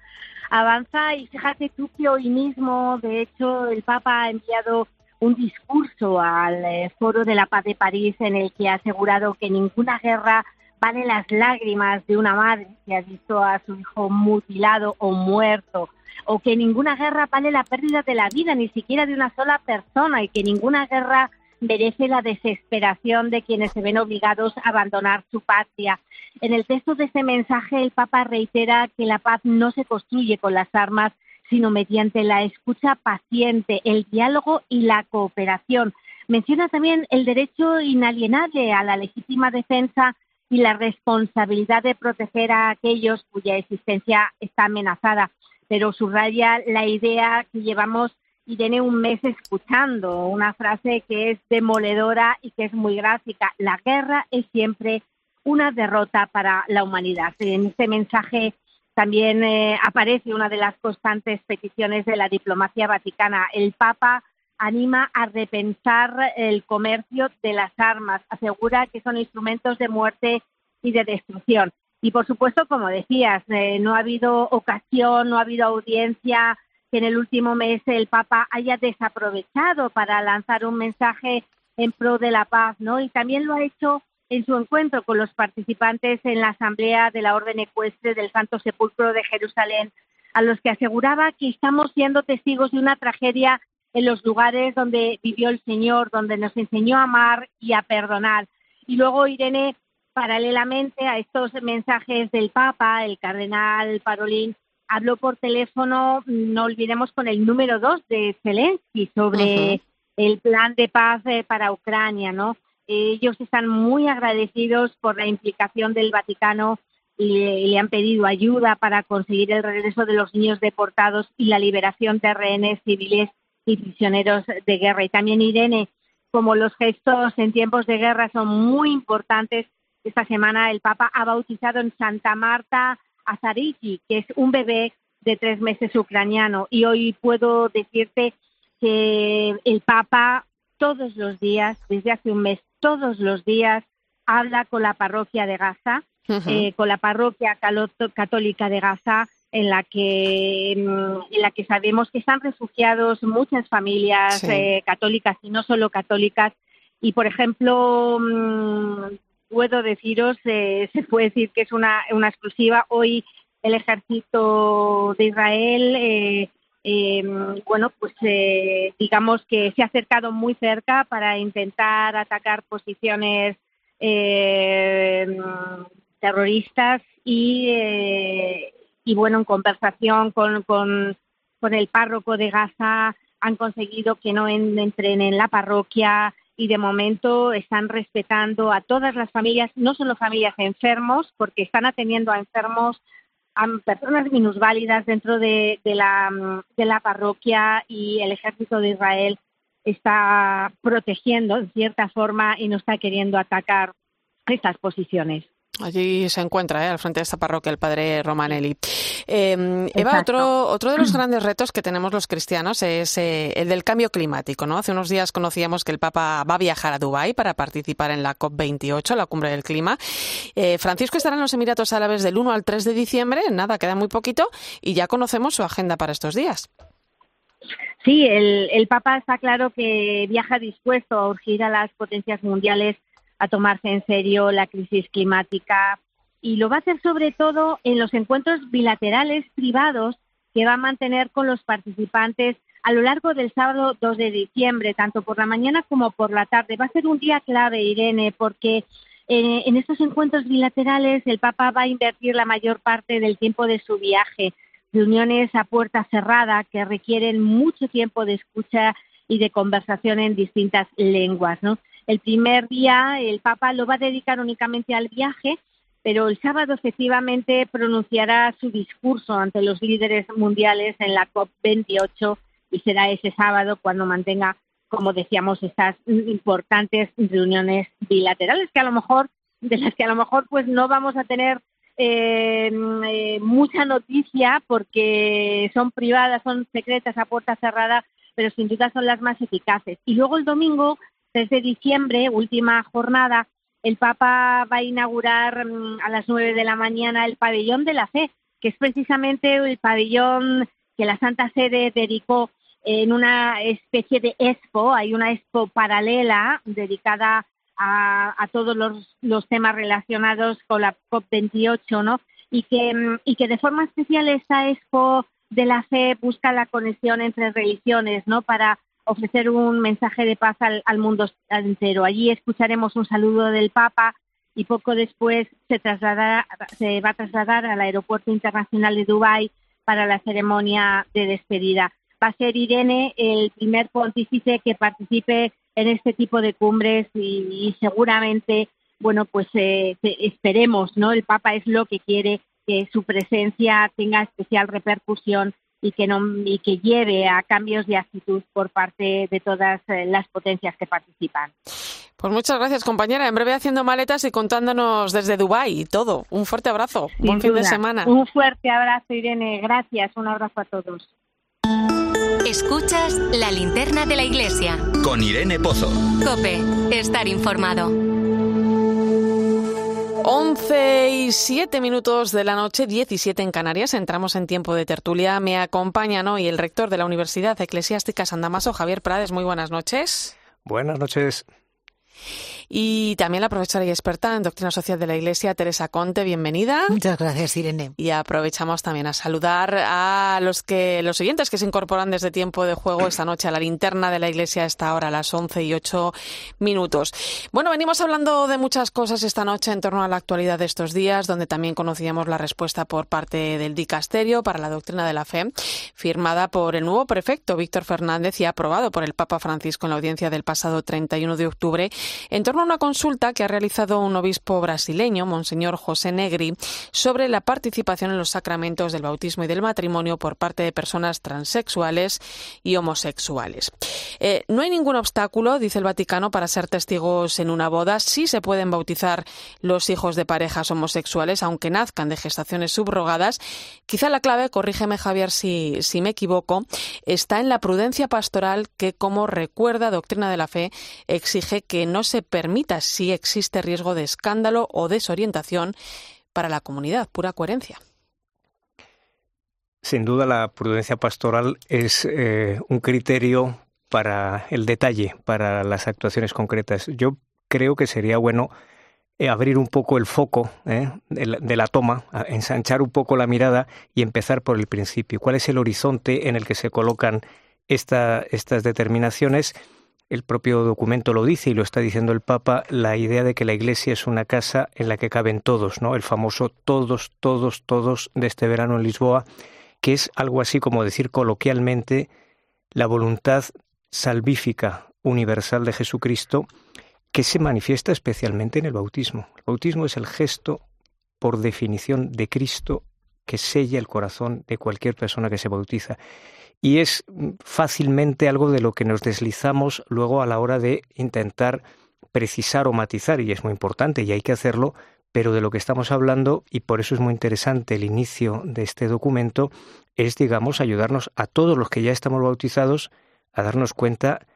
avanza y fíjate tú que hoy mismo, de hecho, el Papa ha enviado un discurso al eh, Foro de la Paz de París en el que ha asegurado que ninguna guerra vale las lágrimas de una madre que ha visto a su hijo mutilado o muerto, o que ninguna guerra vale la pérdida de la vida, ni siquiera de una sola persona, y que ninguna guerra merece la desesperación de quienes se ven obligados a abandonar su patria. En el texto de ese mensaje, el Papa reitera que la paz no se construye con las armas, sino mediante la escucha paciente, el diálogo y la cooperación. Menciona también el derecho inalienable a la legítima defensa y la responsabilidad de proteger a aquellos cuya existencia está amenazada, pero subraya la idea que llevamos y tiene un mes escuchando, una frase que es demoledora y que es muy gráfica. La guerra es siempre una derrota para la humanidad. En este mensaje también eh, aparece una de las constantes peticiones de la diplomacia vaticana. El Papa anima a repensar el comercio de las armas, asegura que son instrumentos de muerte y de destrucción. Y por supuesto, como decías, eh, no ha habido ocasión, no ha habido audiencia que en el último mes el Papa haya desaprovechado para lanzar un mensaje en pro de la paz, ¿no? Y también lo ha hecho en su encuentro con los participantes en la Asamblea de la Orden Ecuestre del Santo Sepulcro de Jerusalén, a los que aseguraba que estamos siendo testigos de una tragedia en los lugares donde vivió el Señor, donde nos enseñó a amar y a perdonar. Y luego, Irene, paralelamente a estos mensajes del Papa, el cardenal Parolín habló por teléfono, no olvidemos, con el número dos de Zelensky sobre el plan de paz eh, para Ucrania, ¿no? Ellos están muy agradecidos por la implicación del Vaticano y le, han pedido ayuda para conseguir el regreso de los niños deportados y la liberación de rehenes civiles y prisioneros de guerra. Y también Irene, como los gestos en tiempos de guerra son muy importantes, esta semana el Papa ha bautizado en Santa Marta Azariki, que es un bebé de tres meses ucraniano. Y hoy puedo decirte que el Papa todos los días, desde hace un mes, todos los días, habla con la parroquia de Gaza, eh, con la parroquia católica de Gaza, en la que en la que sabemos que están refugiados muchas familias eh, católicas y no solo católicas. Y por ejemplo mm, puedo deciros eh, se puede decir que es una, una exclusiva. Hoy el ejército de Israel eh, bueno pues digamos que se ha acercado muy cerca para intentar atacar posiciones terroristas y y bueno, en conversación con, con, el párroco de Gaza han conseguido que no entren en la parroquia y de momento están respetando a todas las familias, no solo familias enfermos, porque están atendiendo a enfermos, a personas minusválidas dentro de, la, de la parroquia y el ejército de Israel está protegiendo en cierta forma y no está queriendo atacar estas posiciones. Allí se encuentra, ¿eh? al frente de esta parroquia, el padre Romanelli. Eh, Eva, otro, otro de los grandes retos que tenemos los cristianos es eh, el del cambio climático. ¿no? Hace unos días conocíamos que el Papa va a viajar a Dubái para participar en la COP28, la cumbre del clima. Eh, Francisco estará en los Emiratos Árabes del 1 al 3 de diciembre, nada, queda muy poquito, y ya conocemos su agenda para estos días. Sí, el, el Papa está claro que viaja dispuesto a urgir a las potencias mundiales a tomarse en serio la crisis climática y lo va a hacer sobre todo en los encuentros bilaterales privados que va a mantener con los participantes a lo largo del sábado 2 de diciembre, tanto por la mañana como por la tarde. Va a ser un día clave, Irene, porque eh, en estos encuentros bilaterales el Papa va a invertir la mayor parte del tiempo de su viaje, reuniones a puerta cerrada que requieren mucho tiempo de escucha y de conversación en distintas lenguas, ¿no? El primer día el Papa lo va a dedicar únicamente al viaje, pero el sábado efectivamente pronunciará su discurso ante los líderes mundiales en la COP28 y será ese sábado cuando mantenga, como decíamos, estas importantes reuniones bilaterales que a lo mejor de las que a lo mejor pues no vamos a tener eh, eh, mucha noticia porque son privadas, son secretas a puerta cerrada, pero sin duda son las más eficaces. Y luego el domingo de diciembre, última jornada, el Papa va a inaugurar mm, a las nueve de la mañana el pabellón de la fe, que es precisamente el pabellón que la Santa Sede dedicó en una especie de expo, hay una expo paralela dedicada a, todos los, temas relacionados con la COP28, ¿no? Y que, mm, y que de forma especial esta expo de la fe busca la conexión entre religiones, ¿no? Para ofrecer un mensaje de paz al, mundo entero. Allí escucharemos un saludo del Papa y poco después se, se va a trasladar al Aeropuerto Internacional de Dubái para la ceremonia de despedida. Va a ser Irene el primer pontífice que participe en este tipo de cumbres y, seguramente, bueno, pues eh, esperemos, ¿no? El Papa es lo que quiere que su presencia tenga especial repercusión y que, no, y que lleve a cambios de actitud por parte de todas eh, las potencias que participan. Pues muchas gracias, compañera. En breve haciendo maletas y contándonos desde Dubái y todo. Un fuerte abrazo. Buen fin de semana. Un fuerte abrazo, Irene. Gracias. Un abrazo a todos. Escuchas la linterna de la iglesia. Con Irene Pozo. Cope, estar informado. 11 y 7 minutos de la noche, 17 en Canarias. Entramos en tiempo de tertulia. Me acompañan hoy el rector de la Universidad Eclesiástica San Damaso, Javier Prades. Muy buenas noches. Buenas noches. Y también la profesora y experta en doctrina social de la Iglesia, Teresa Conte, bienvenida. Muchas gracias, Irene. Y aprovechamos también a saludar a los que los oyentes que se incorporan desde tiempo de juego esta noche a la linterna de la Iglesia a esta hora, a las 11 y 8 minutos. Bueno, venimos hablando de muchas cosas esta noche en torno a la actualidad de estos días, donde también conocíamos la respuesta por parte del dicasterio para la doctrina de la fe, firmada por el nuevo prefecto Víctor Fernández y aprobado por el Papa Francisco en la audiencia del pasado 31 de octubre, en torno una consulta que ha realizado un obispo brasileño, Monseñor José Negri, sobre la participación en los sacramentos del bautismo y del matrimonio por parte de personas transexuales y homosexuales. Eh, no hay ningún obstáculo, dice el Vaticano, para ser testigos en una boda. Sí se pueden bautizar los hijos de parejas homosexuales, aunque nazcan de gestaciones subrogadas. Quizá la clave, corrígeme Javier si, si me equivoco, está en la prudencia pastoral que, como recuerda Doctrina de la Fe, exige que no se permita ermitas si existe riesgo de escándalo o desorientación para la comunidad. Pura coherencia. Sin duda la prudencia pastoral es eh, un criterio para el detalle, para las actuaciones concretas. Yo creo que sería bueno eh, abrir un poco el foco eh, de, la, toma, ensanchar un poco la mirada y empezar por el principio. ¿Cuál es el horizonte en el que se colocan estas determinaciones? El propio documento lo dice y lo está diciendo el Papa, la idea de que la Iglesia es una casa en la que caben todos, ¿no? El famoso todos, todos, todos de este verano en Lisboa, que es algo así como decir coloquialmente la voluntad salvífica universal de Jesucristo que se manifiesta especialmente en el bautismo. El bautismo es el gesto, por definición, de Cristo que sella el corazón de cualquier persona que se bautiza. Y es fácilmente algo de lo que nos deslizamos luego a la hora de intentar precisar o matizar, y es muy importante y hay que hacerlo, pero de lo que estamos hablando, y por eso es muy interesante el inicio de este documento, es, digamos, ayudarnos a todos los que ya estamos bautizados a darnos cuenta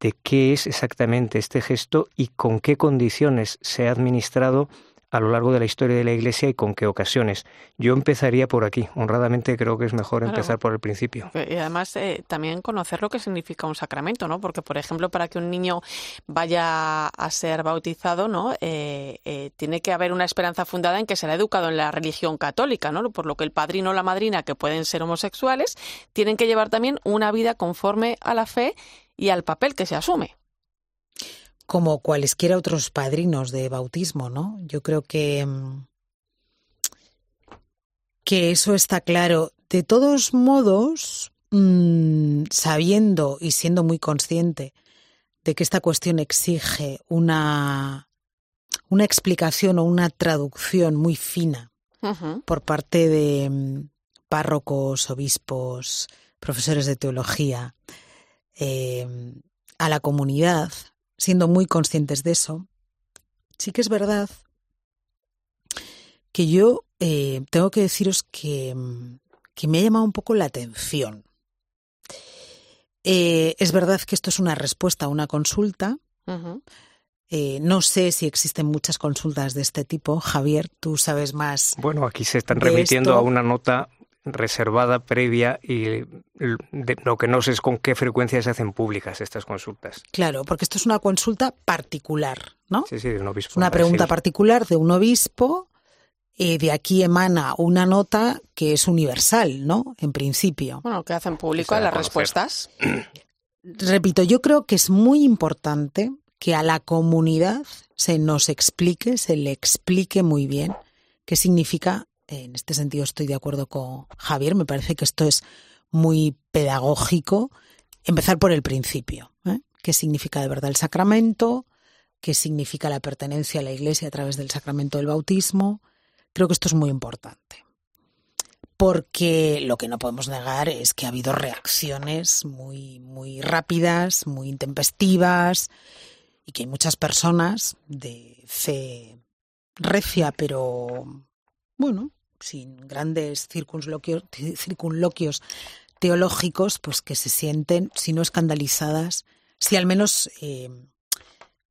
de qué es exactamente este gesto y con qué condiciones se ha administrado a lo largo de la historia de la Iglesia y con qué ocasiones. Yo empezaría por aquí. Honradamente creo que es mejor empezar por el principio. Y además eh, también conocer lo que significa un sacramento, ¿no? Porque, por ejemplo, para que un niño vaya a ser bautizado, ¿no? Eh, eh, tiene que haber una esperanza fundada en que será educado en la religión católica, ¿no? Por lo que el padrino o la madrina, que pueden ser homosexuales, tienen que llevar también una vida conforme a la fe y al papel que se asume como cualesquiera otros padrinos de bautismo, ¿no? Yo creo que, mm, que eso está claro. De todos modos, mm, sabiendo y siendo muy consciente de que esta cuestión exige una, una explicación o una traducción muy fina por parte de mm, párrocos, obispos, profesores de teología, eh, a la comunidad, siendo muy conscientes de eso, sí que es verdad que yo eh, tengo que deciros que, me ha llamado un poco la atención. Eh, es verdad que esto es una respuesta a una consulta. Eh, no sé si existen muchas consultas de este tipo. Javier, tú sabes más. Bueno, aquí se están remitiendo a una nota reservada previa y lo que no sé es con qué frecuencia se hacen públicas estas consultas. Claro, porque esto es una consulta particular, ¿no? Sí, sí, de un obispo. Una pregunta particular de un obispo y de aquí emana una nota que es universal, ¿no? En principio. Bueno, que hacen público las respuestas. Repito, yo creo que es muy importante que a la comunidad se nos explique, se le explique muy bien qué significa en este sentido estoy de acuerdo con Javier, me parece que esto es muy pedagógico. Empezar por el principio. ¿eh? ¿Qué significa de verdad el sacramento? ¿Qué significa la pertenencia a la Iglesia a través del sacramento del bautismo? Creo que esto es muy importante. Porque lo que no podemos negar es que ha habido reacciones muy, muy rápidas, muy intempestivas, y que hay muchas personas de fe recia, pero bueno, sin grandes circunloquios, teológicos, pues que se sienten, si no escandalizadas, si al menos eh,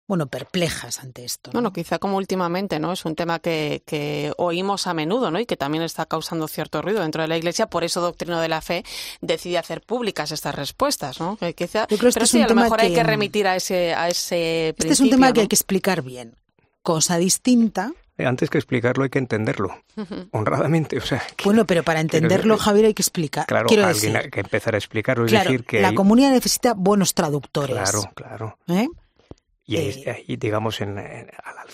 bueno, perplejas ante esto. Bueno, quizá como últimamente, ¿no? Es un tema que, que, oímos a menudo, ¿no? Y que también está causando cierto ruido dentro de la Iglesia. Por eso Doctrino de la Fe decide hacer públicas estas respuestas, ¿no? Que quizá, pero sí, a lo mejor hay que remitir a ese, a ese Este es un tema que hay que explicar bien. Cosa distinta antes que explicarlo hay que entenderlo, honradamente. O sea, bueno, pero para entenderlo, Javier, hay que explicar. Claro, Quiero alguien decir, que empezar a explicarlo. Es decir, que la comunidad necesita buenos traductores. Claro, claro. ¿Eh? Y, ahí, digamos, en, al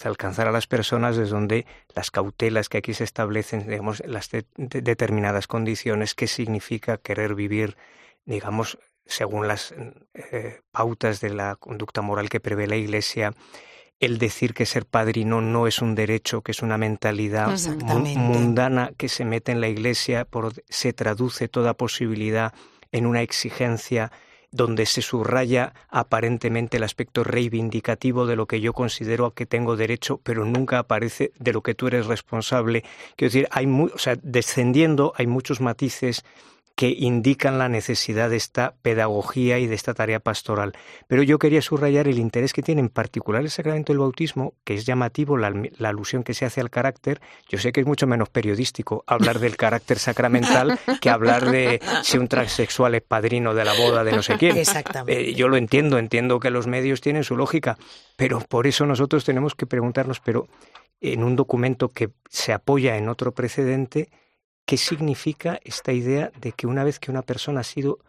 alcanzar a las personas es donde las cautelas que aquí se establecen, digamos, las determinadas condiciones, qué significa querer vivir, digamos, según las eh, pautas de la conducta moral que prevé la Iglesia, el decir que ser padrino no es un derecho, que es una mentalidad mundana que se mete en la iglesia, por, se traduce toda posibilidad en una exigencia donde se subraya aparentemente el aspecto reivindicativo de lo que yo considero que tengo derecho, pero nunca aparece de lo que tú eres responsable. Quiero decir, hay o sea, descendiendo hay muchos matices que indican la necesidad de esta pedagogía y de esta tarea pastoral. Pero yo quería subrayar el interés que tiene en particular el sacramento del bautismo, que es llamativo la, alusión que se hace al carácter. Yo sé que es mucho menos periodístico hablar del carácter sacramental que hablar de si un transexual es padrino de la boda de no sé quién. Exactamente. Eh, yo lo entiendo, entiendo que los medios tienen su lógica, pero por eso nosotros tenemos que preguntarnos, pero en un documento que se apoya en otro precedente, ¿Qué significa esta idea de que una vez que una persona ha sido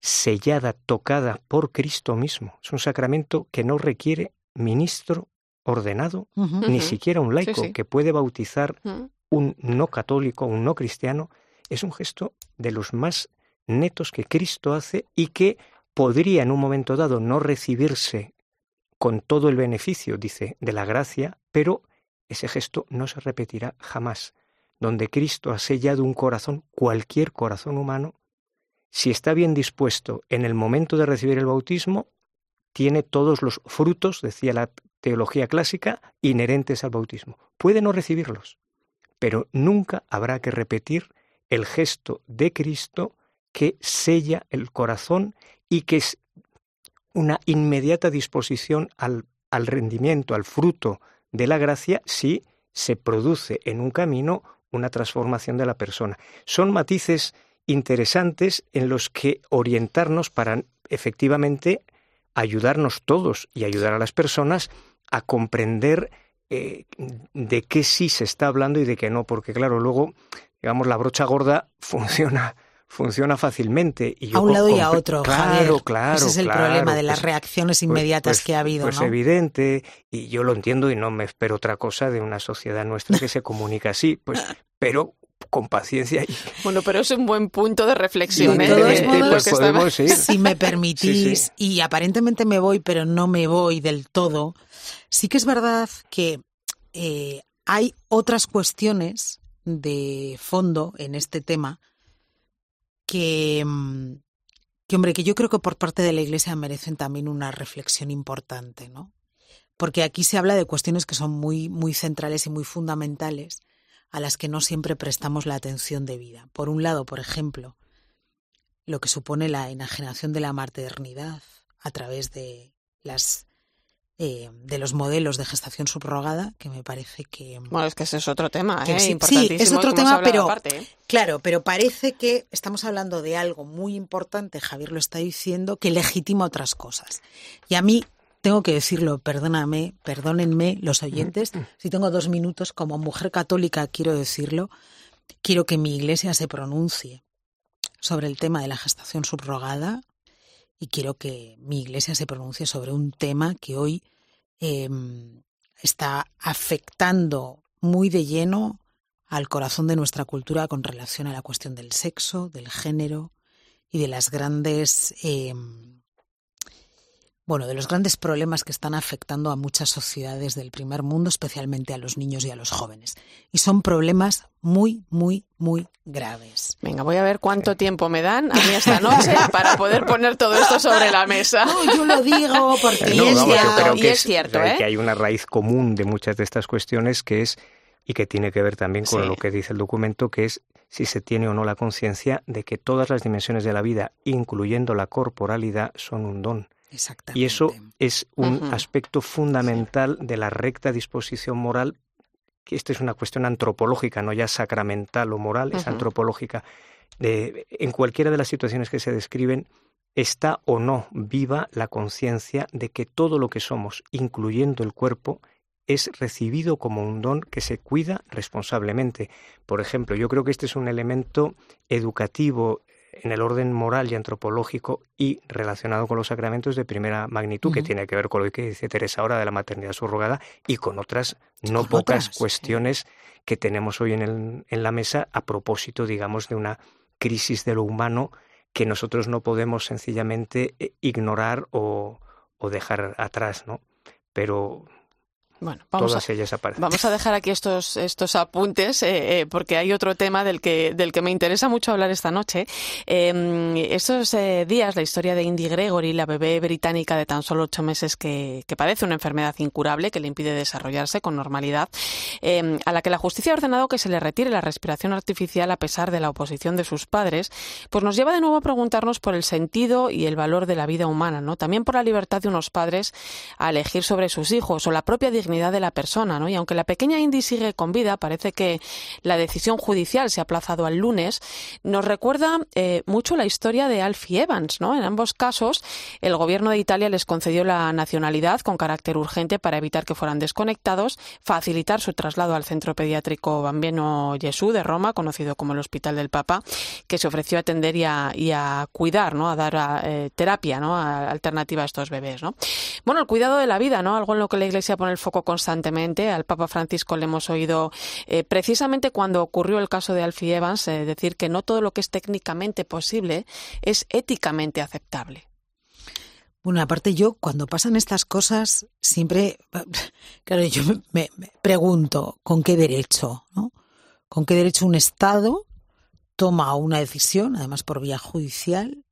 sellada, tocada por Cristo mismo, es un sacramento que no requiere ministro ordenado, ni siquiera un laico que puede bautizar un no católico, un no cristiano, es un gesto de los más netos que Cristo hace y que podría en un momento dado no recibirse con todo el beneficio, dice, de la gracia, pero ese gesto no se repetirá jamás donde Cristo ha sellado un corazón, cualquier corazón humano, si está bien dispuesto en el momento de recibir el bautismo, tiene todos los frutos, decía la teología clásica, inherentes al bautismo. Puede no recibirlos, pero nunca habrá que repetir el gesto de Cristo que sella el corazón y que es una inmediata disposición al, rendimiento, al fruto de la gracia si se produce en un camino una transformación de la persona. Son matices interesantes en los que orientarnos para efectivamente ayudarnos todos y ayudar a las personas a comprender eh, de qué sí se está hablando y de qué no, porque claro, luego, digamos, la brocha gorda funciona funciona fácilmente. Y a un lado y a otro, claro, Claro, Ese es el problema de las pues, reacciones pues, inmediatas pues, que ha habido. Pues evidente, y yo lo entiendo y no me espero otra cosa de una sociedad nuestra que se comunica así, pues, pero con paciencia. Y... Bueno, pero es un buen punto de reflexión. ¿eh? De Si me permitís, y aparentemente me voy, pero no me voy del todo, sí que es verdad que eh, hay otras cuestiones de fondo en este tema que, mm, que, hombre, que yo creo que por parte de la Iglesia merecen también una reflexión importante, ¿no? Porque aquí se habla de cuestiones que son muy, muy centrales y muy fundamentales a las que no siempre prestamos la atención debida. Por un lado, por ejemplo, lo que supone la enajenación de la maternidad a través de las eh, de los modelos de gestación subrogada, que me parece que... Bueno, es que ese es otro tema, ¿eh? Sí, es otro tema, pero... ¿eh? Claro, pero parece que estamos hablando de algo muy importante, Javier lo está diciendo, que legitima otras cosas. Y a mí, tengo que decirlo, perdóname, perdónenme los oyentes, si tengo dos minutos, como mujer católica quiero decirlo, quiero que mi iglesia se pronuncie sobre el tema de la gestación subrogada, y quiero que mi iglesia se pronuncie sobre un tema que hoy em, está afectando muy de lleno al corazón de nuestra cultura con relación a la cuestión del sexo, del género y de las grandes em, bueno, de los grandes problemas que están afectando a muchas sociedades del primer mundo, especialmente a los niños y a los jóvenes. Y son problemas muy, muy, muy graves. Venga, voy a ver cuánto tiempo me dan a mí esta noche para poder poner todo esto sobre la mesa. No, yo lo digo porque es, cierto. ¿eh? Que hay una raíz común de muchas de estas cuestiones que es y que tiene que ver también con lo que dice el documento, que es si se tiene o no la conciencia de que todas las dimensiones de la vida, incluyendo la corporalidad, son un don y eso es un aspecto fundamental de la recta disposición moral, que esta es una cuestión antropológica, no ya sacramental o moral, es antropológica. De, en cualquiera de las situaciones que se describen, está o no viva la conciencia de que todo lo que somos, incluyendo el cuerpo, es recibido como un don que se cuida responsablemente. Por ejemplo, yo creo que este es un elemento educativo en el orden moral y antropológico y relacionado con los sacramentos de primera magnitud, que tiene que ver con lo que dice Teresa ahora de la maternidad subrogada y con otras no pocas cuestiones que tenemos hoy en, en la mesa a propósito, digamos, de una crisis de lo humano que nosotros no podemos sencillamente eh, ignorar o, o dejar atrás, ¿no? Pero Bueno, vamos Todas a, ellas aparecen. Vamos a dejar aquí estos, estos apuntes eh, eh, porque hay otro tema del que, del que me interesa mucho hablar esta noche. Eh, estos días, la historia de Indy Gregory, la bebé británica de tan solo ocho meses que, que padece una enfermedad incurable que le impide desarrollarse con normalidad, eh, a la que la justicia ha ordenado que se le retire la respiración artificial a pesar de la oposición de sus padres, pues nos lleva de nuevo a preguntarnos por el sentido y el valor de la vida humana, ¿no? También por la libertad de unos padres a elegir sobre sus hijos o la propia dignidad de la persona, ¿no? Y aunque la pequeña Indy sigue con vida, parece que la decisión judicial se ha aplazado al lunes, nos recuerda eh, mucho la historia de Alfie Evans, ¿no? En ambos casos, el gobierno de Italia les concedió la nacionalidad con carácter urgente para evitar que fueran desconectados, facilitar su traslado al centro pediátrico Bambino Gesù de Roma, conocido como el Hospital del Papa, que se ofreció a atender y a, cuidar, ¿no? A dar eh, terapia, ¿no? Alternativa a estos bebés, ¿no? Bueno, el cuidado de la vida, ¿no? Algo en lo que la Iglesia pone el foco constantemente. Al Papa Francisco le hemos oído eh, precisamente cuando ocurrió el caso de Alfie Evans eh, decir que no todo lo que es técnicamente posible es éticamente aceptable. Bueno, aparte yo cuando pasan estas cosas siempre, claro, yo me, me pregunto con qué derecho, ¿no? ¿Con qué derecho un Estado toma una decisión, además por vía judicial,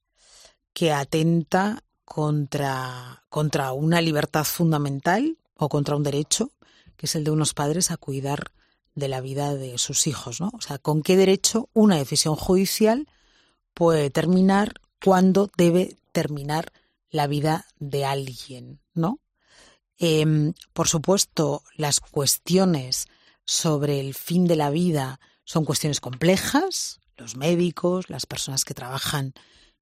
que atenta contra, contra una libertad fundamental o contra un derecho, que es el de unos padres a cuidar de la vida de sus hijos, ¿no? O sea, ¿con qué derecho una decisión judicial puede determinar cuándo debe terminar la vida de alguien, ¿no? Eh, por supuesto, las cuestiones sobre el fin de la vida son cuestiones complejas. Los médicos, las personas que trabajan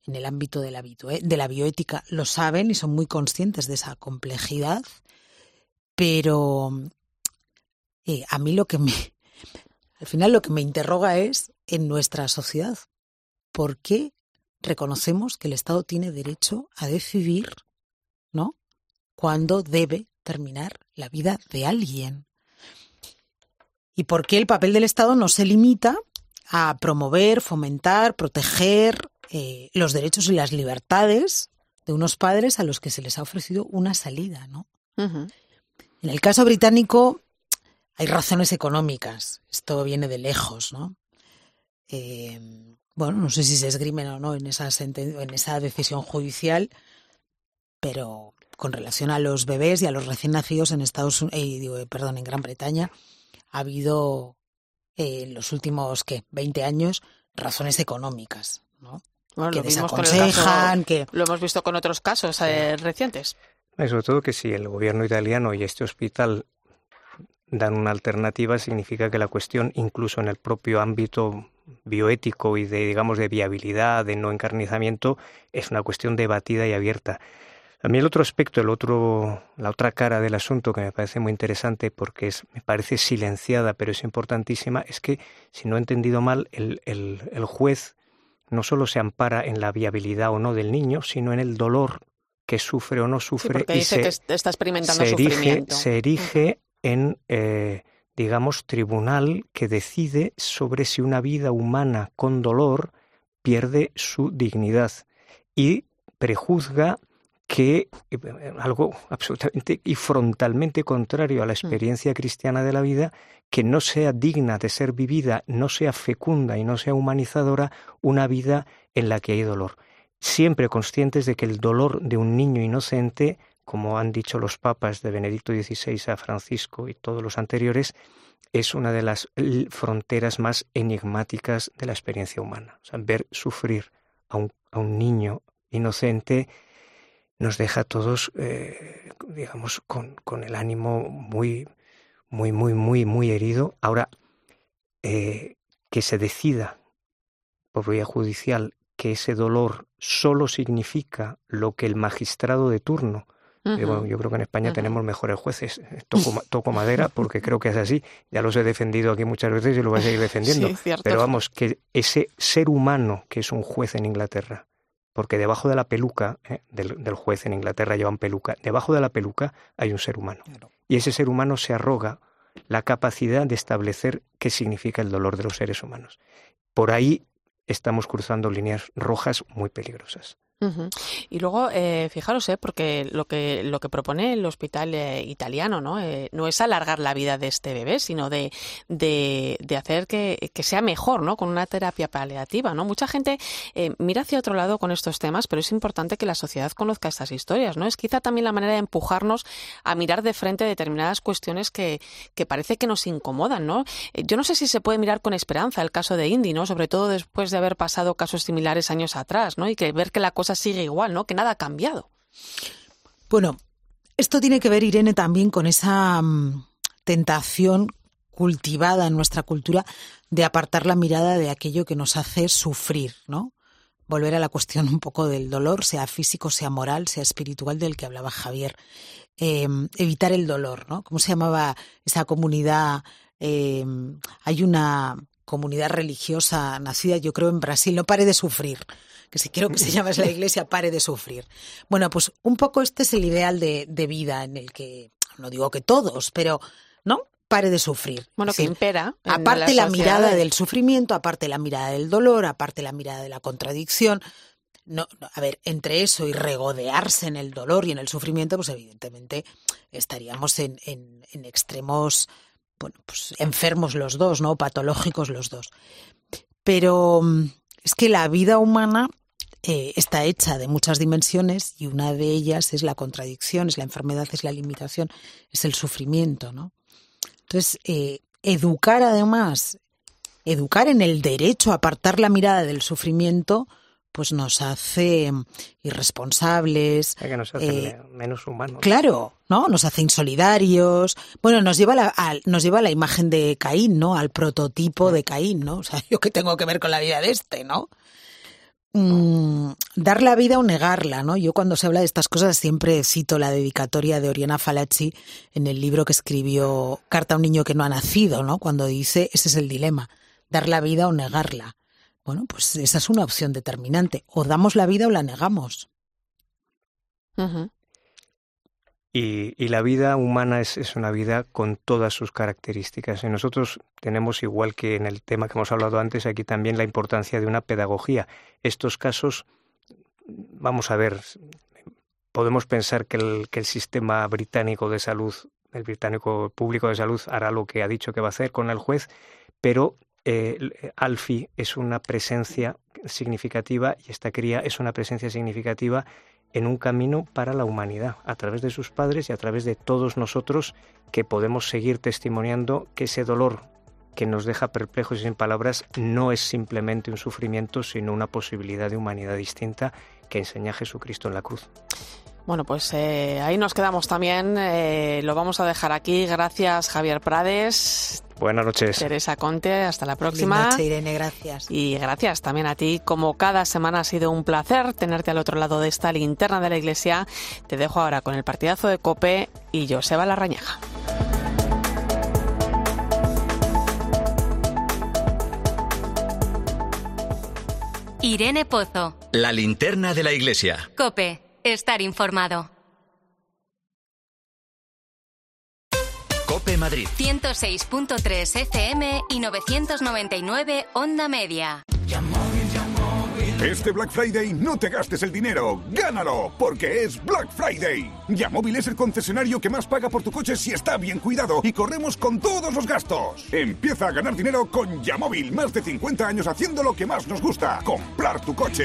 en el ámbito de la bioética lo saben y son muy conscientes de esa complejidad. Pero eh, a mí lo que me, al final lo que me interroga es en nuestra sociedad, ¿por qué reconocemos que el Estado tiene derecho a decidir, ¿no? Cuándo debe terminar la vida de alguien. ¿Y por qué el papel del Estado no se limita a promover, fomentar, proteger eh, los derechos y las libertades de unos padres a los que se les ha ofrecido una salida, ¿no? En el caso británico hay razones económicas. Esto viene de lejos, ¿no? Eh, bueno, no sé si se esgrimen o no en esa, en esa decisión judicial, pero con relación a los bebés y a los recién nacidos en Estados Unidos, eh, digo, perdón, en Gran Bretaña, ha habido eh, en los últimos ¿qué? 20 años razones económicas, ¿no? Bueno, que lo, desaconsejan, caso, que lo hemos visto con otros casos eh, recientes. Sobre todo que si el gobierno italiano y este hospital dan una alternativa, significa que la cuestión, incluso en el propio ámbito bioético y de, digamos, de viabilidad, de no encarnizamiento, es una cuestión debatida y abierta. A mí el otro aspecto, el otro, la otra cara del asunto que me parece muy interesante porque es, me parece silenciada pero es importantísima, es que, si no he entendido mal, el, el, el juez no solo se ampara en la viabilidad o no del niño, sino en el dolor que sufre o no sufre. Sí, porque y dice se, que está experimentando se erige, se erige en, eh, digamos, tribunal que decide sobre si una vida humana con dolor pierde su dignidad y prejuzga que eh, algo absolutamente y frontalmente contrario a la experiencia cristiana de la vida, que no sea digna de ser vivida, no sea fecunda y no sea humanizadora una vida en la que hay dolor. Siempre conscientes de que el dolor de un niño inocente, como han dicho los papas de Benedicto XVI a Francisco y todos los anteriores, es una de las fronteras más enigmáticas de la experiencia humana. O sea, ver sufrir a un, a un niño inocente nos deja a todos, eh, digamos, con, con, el ánimo muy, muy, muy, muy, muy herido. Ahora, eh, que se decida por vía judicial que ese dolor solo significa lo que el magistrado de turno, uh -huh. bueno, yo creo que en España uh -huh. tenemos mejores jueces, toco, toco, madera porque creo que es así, ya los he defendido aquí muchas veces y lo voy a seguir defendiendo, sí, pero vamos, que ese ser humano que es un juez en Inglaterra, porque debajo de la peluca eh, del, del, juez en Inglaterra llevan peluca, debajo de la peluca hay un ser humano. Claro. Y ese ser humano se arroga la capacidad de establecer qué significa el dolor de los seres humanos. Por ahí estamos cruzando líneas rojas muy peligrosas. Y luego, eh, fijaros, eh, porque lo que, lo que propone el hospital eh, italiano ¿no? Eh, no es alargar la vida de este bebé, sino de, de, de hacer que, que, sea mejor ¿no? con una terapia paliativa. ¿no? Mucha gente mira hacia otro lado con estos temas, pero es importante que la sociedad conozca estas historias. ¿no? Es quizá también la manera de empujarnos a mirar de frente determinadas cuestiones que, que parece que nos incomodan. ¿no? Yo no sé si se puede mirar con esperanza el caso de Indy, ¿no? sobre todo después de haber pasado casos similares años atrás, ¿no? y que ver que la cosa sigue igual, ¿no? Que nada ha cambiado. Bueno, esto tiene que ver, Irene, también con esa um, tentación cultivada en nuestra cultura de apartar la mirada de aquello que nos hace sufrir, ¿no? Volver a la cuestión un poco del dolor, sea físico, sea moral, sea espiritual, del que hablaba Javier. Eh, evitar el dolor, ¿no? ¿Cómo se llamaba esa comunidad? Eh, hay una comunidad religiosa nacida, yo creo, en Brasil, no pare de sufrir que si quiero que se llame la iglesia, pare de sufrir. Bueno, pues un poco este es el ideal de, de vida en el que, no digo que todos, pero, ¿no? Pare de sufrir. Bueno, es que decir, impera. Aparte la, la mirada del sufrimiento, aparte la mirada del dolor, aparte la mirada de la contradicción. No, no, a ver, entre eso y regodearse en el dolor y en el sufrimiento, pues evidentemente estaríamos en, en, en extremos, bueno, pues enfermos los dos, ¿no? Patológicos los dos. Pero mm, es que la vida humana eh, está hecha de muchas dimensiones y una de ellas es la contradicción, es la enfermedad, es la limitación, es el sufrimiento, ¿no? Entonces, eh, educar además, educar en el derecho a apartar la mirada del sufrimiento, pues nos hace irresponsables. Es que nos hace eh, menos humanos. Claro, ¿no? Nos hace insolidarios. Bueno, nos lleva, a la, a, nos lleva a la imagen de Caín, ¿no? Al prototipo de Caín, ¿no? O sea, yo qué tengo que ver con la vida de este, ¿no? Mm, dar la vida o negarla, ¿no? Yo cuando se habla de estas cosas siempre cito la dedicatoria de Oriana Falacci en el libro que escribió Carta a un niño que no ha nacido, ¿no? Cuando dice, ese es el dilema, dar la vida o negarla. Bueno, pues esa es una opción determinante. O damos la vida o la negamos. Uh -huh. Y, y, la vida humana es, es, una vida con todas sus características. Y nosotros tenemos, igual que en el tema que hemos hablado antes, aquí también la importancia de una pedagogía. Estos casos, vamos a ver, podemos pensar que el, que el sistema británico de salud, el británico público de salud, hará lo que ha dicho que va a hacer con el juez, pero eh, Alfie es una presencia significativa y esta cría es una presencia significativa en un camino para la humanidad, a través de sus padres y a través de todos nosotros que podemos seguir testimoniando que ese dolor que nos deja perplejos y sin palabras no es simplemente un sufrimiento, sino una posibilidad de humanidad distinta que enseña Jesucristo en la cruz. Bueno, pues eh, ahí nos quedamos también. Eh, lo vamos a dejar aquí. Gracias, Javier Prades. Buenas noches. Teresa Conte, hasta la próxima. Buenas noches, Irene, gracias. Y gracias también a ti. Como cada semana ha sido un placer tenerte al otro lado de esta linterna de la iglesia. Te dejo ahora con el partidazo de Cope y Joseba Larrañaga. Irene Pozo. La linterna de la iglesia. Cope, estar informado. Cope Madrid. 106.3 FM y 999 Onda Media. Este Black Friday no te gastes el dinero, gánalo, porque es Black Friday. Yamóvil es el concesionario que más paga por tu coche si está bien cuidado y corremos con todos los gastos. Empieza a ganar dinero con Yamóvil, más de 50 años haciendo lo que más nos gusta, comprar tu coche.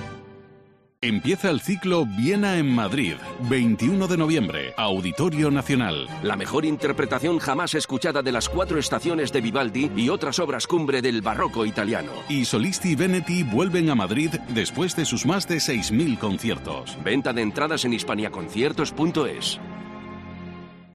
Empieza el ciclo Viena en Madrid, 21 de noviembre, Auditorio Nacional. La mejor interpretación jamás escuchada de las cuatro estaciones de Vivaldi y otras obras cumbre del barroco italiano. Y Solisti Veneti vuelven a Madrid después de sus más de 6.000 conciertos. Venta de entradas en hispaniaconciertos.es.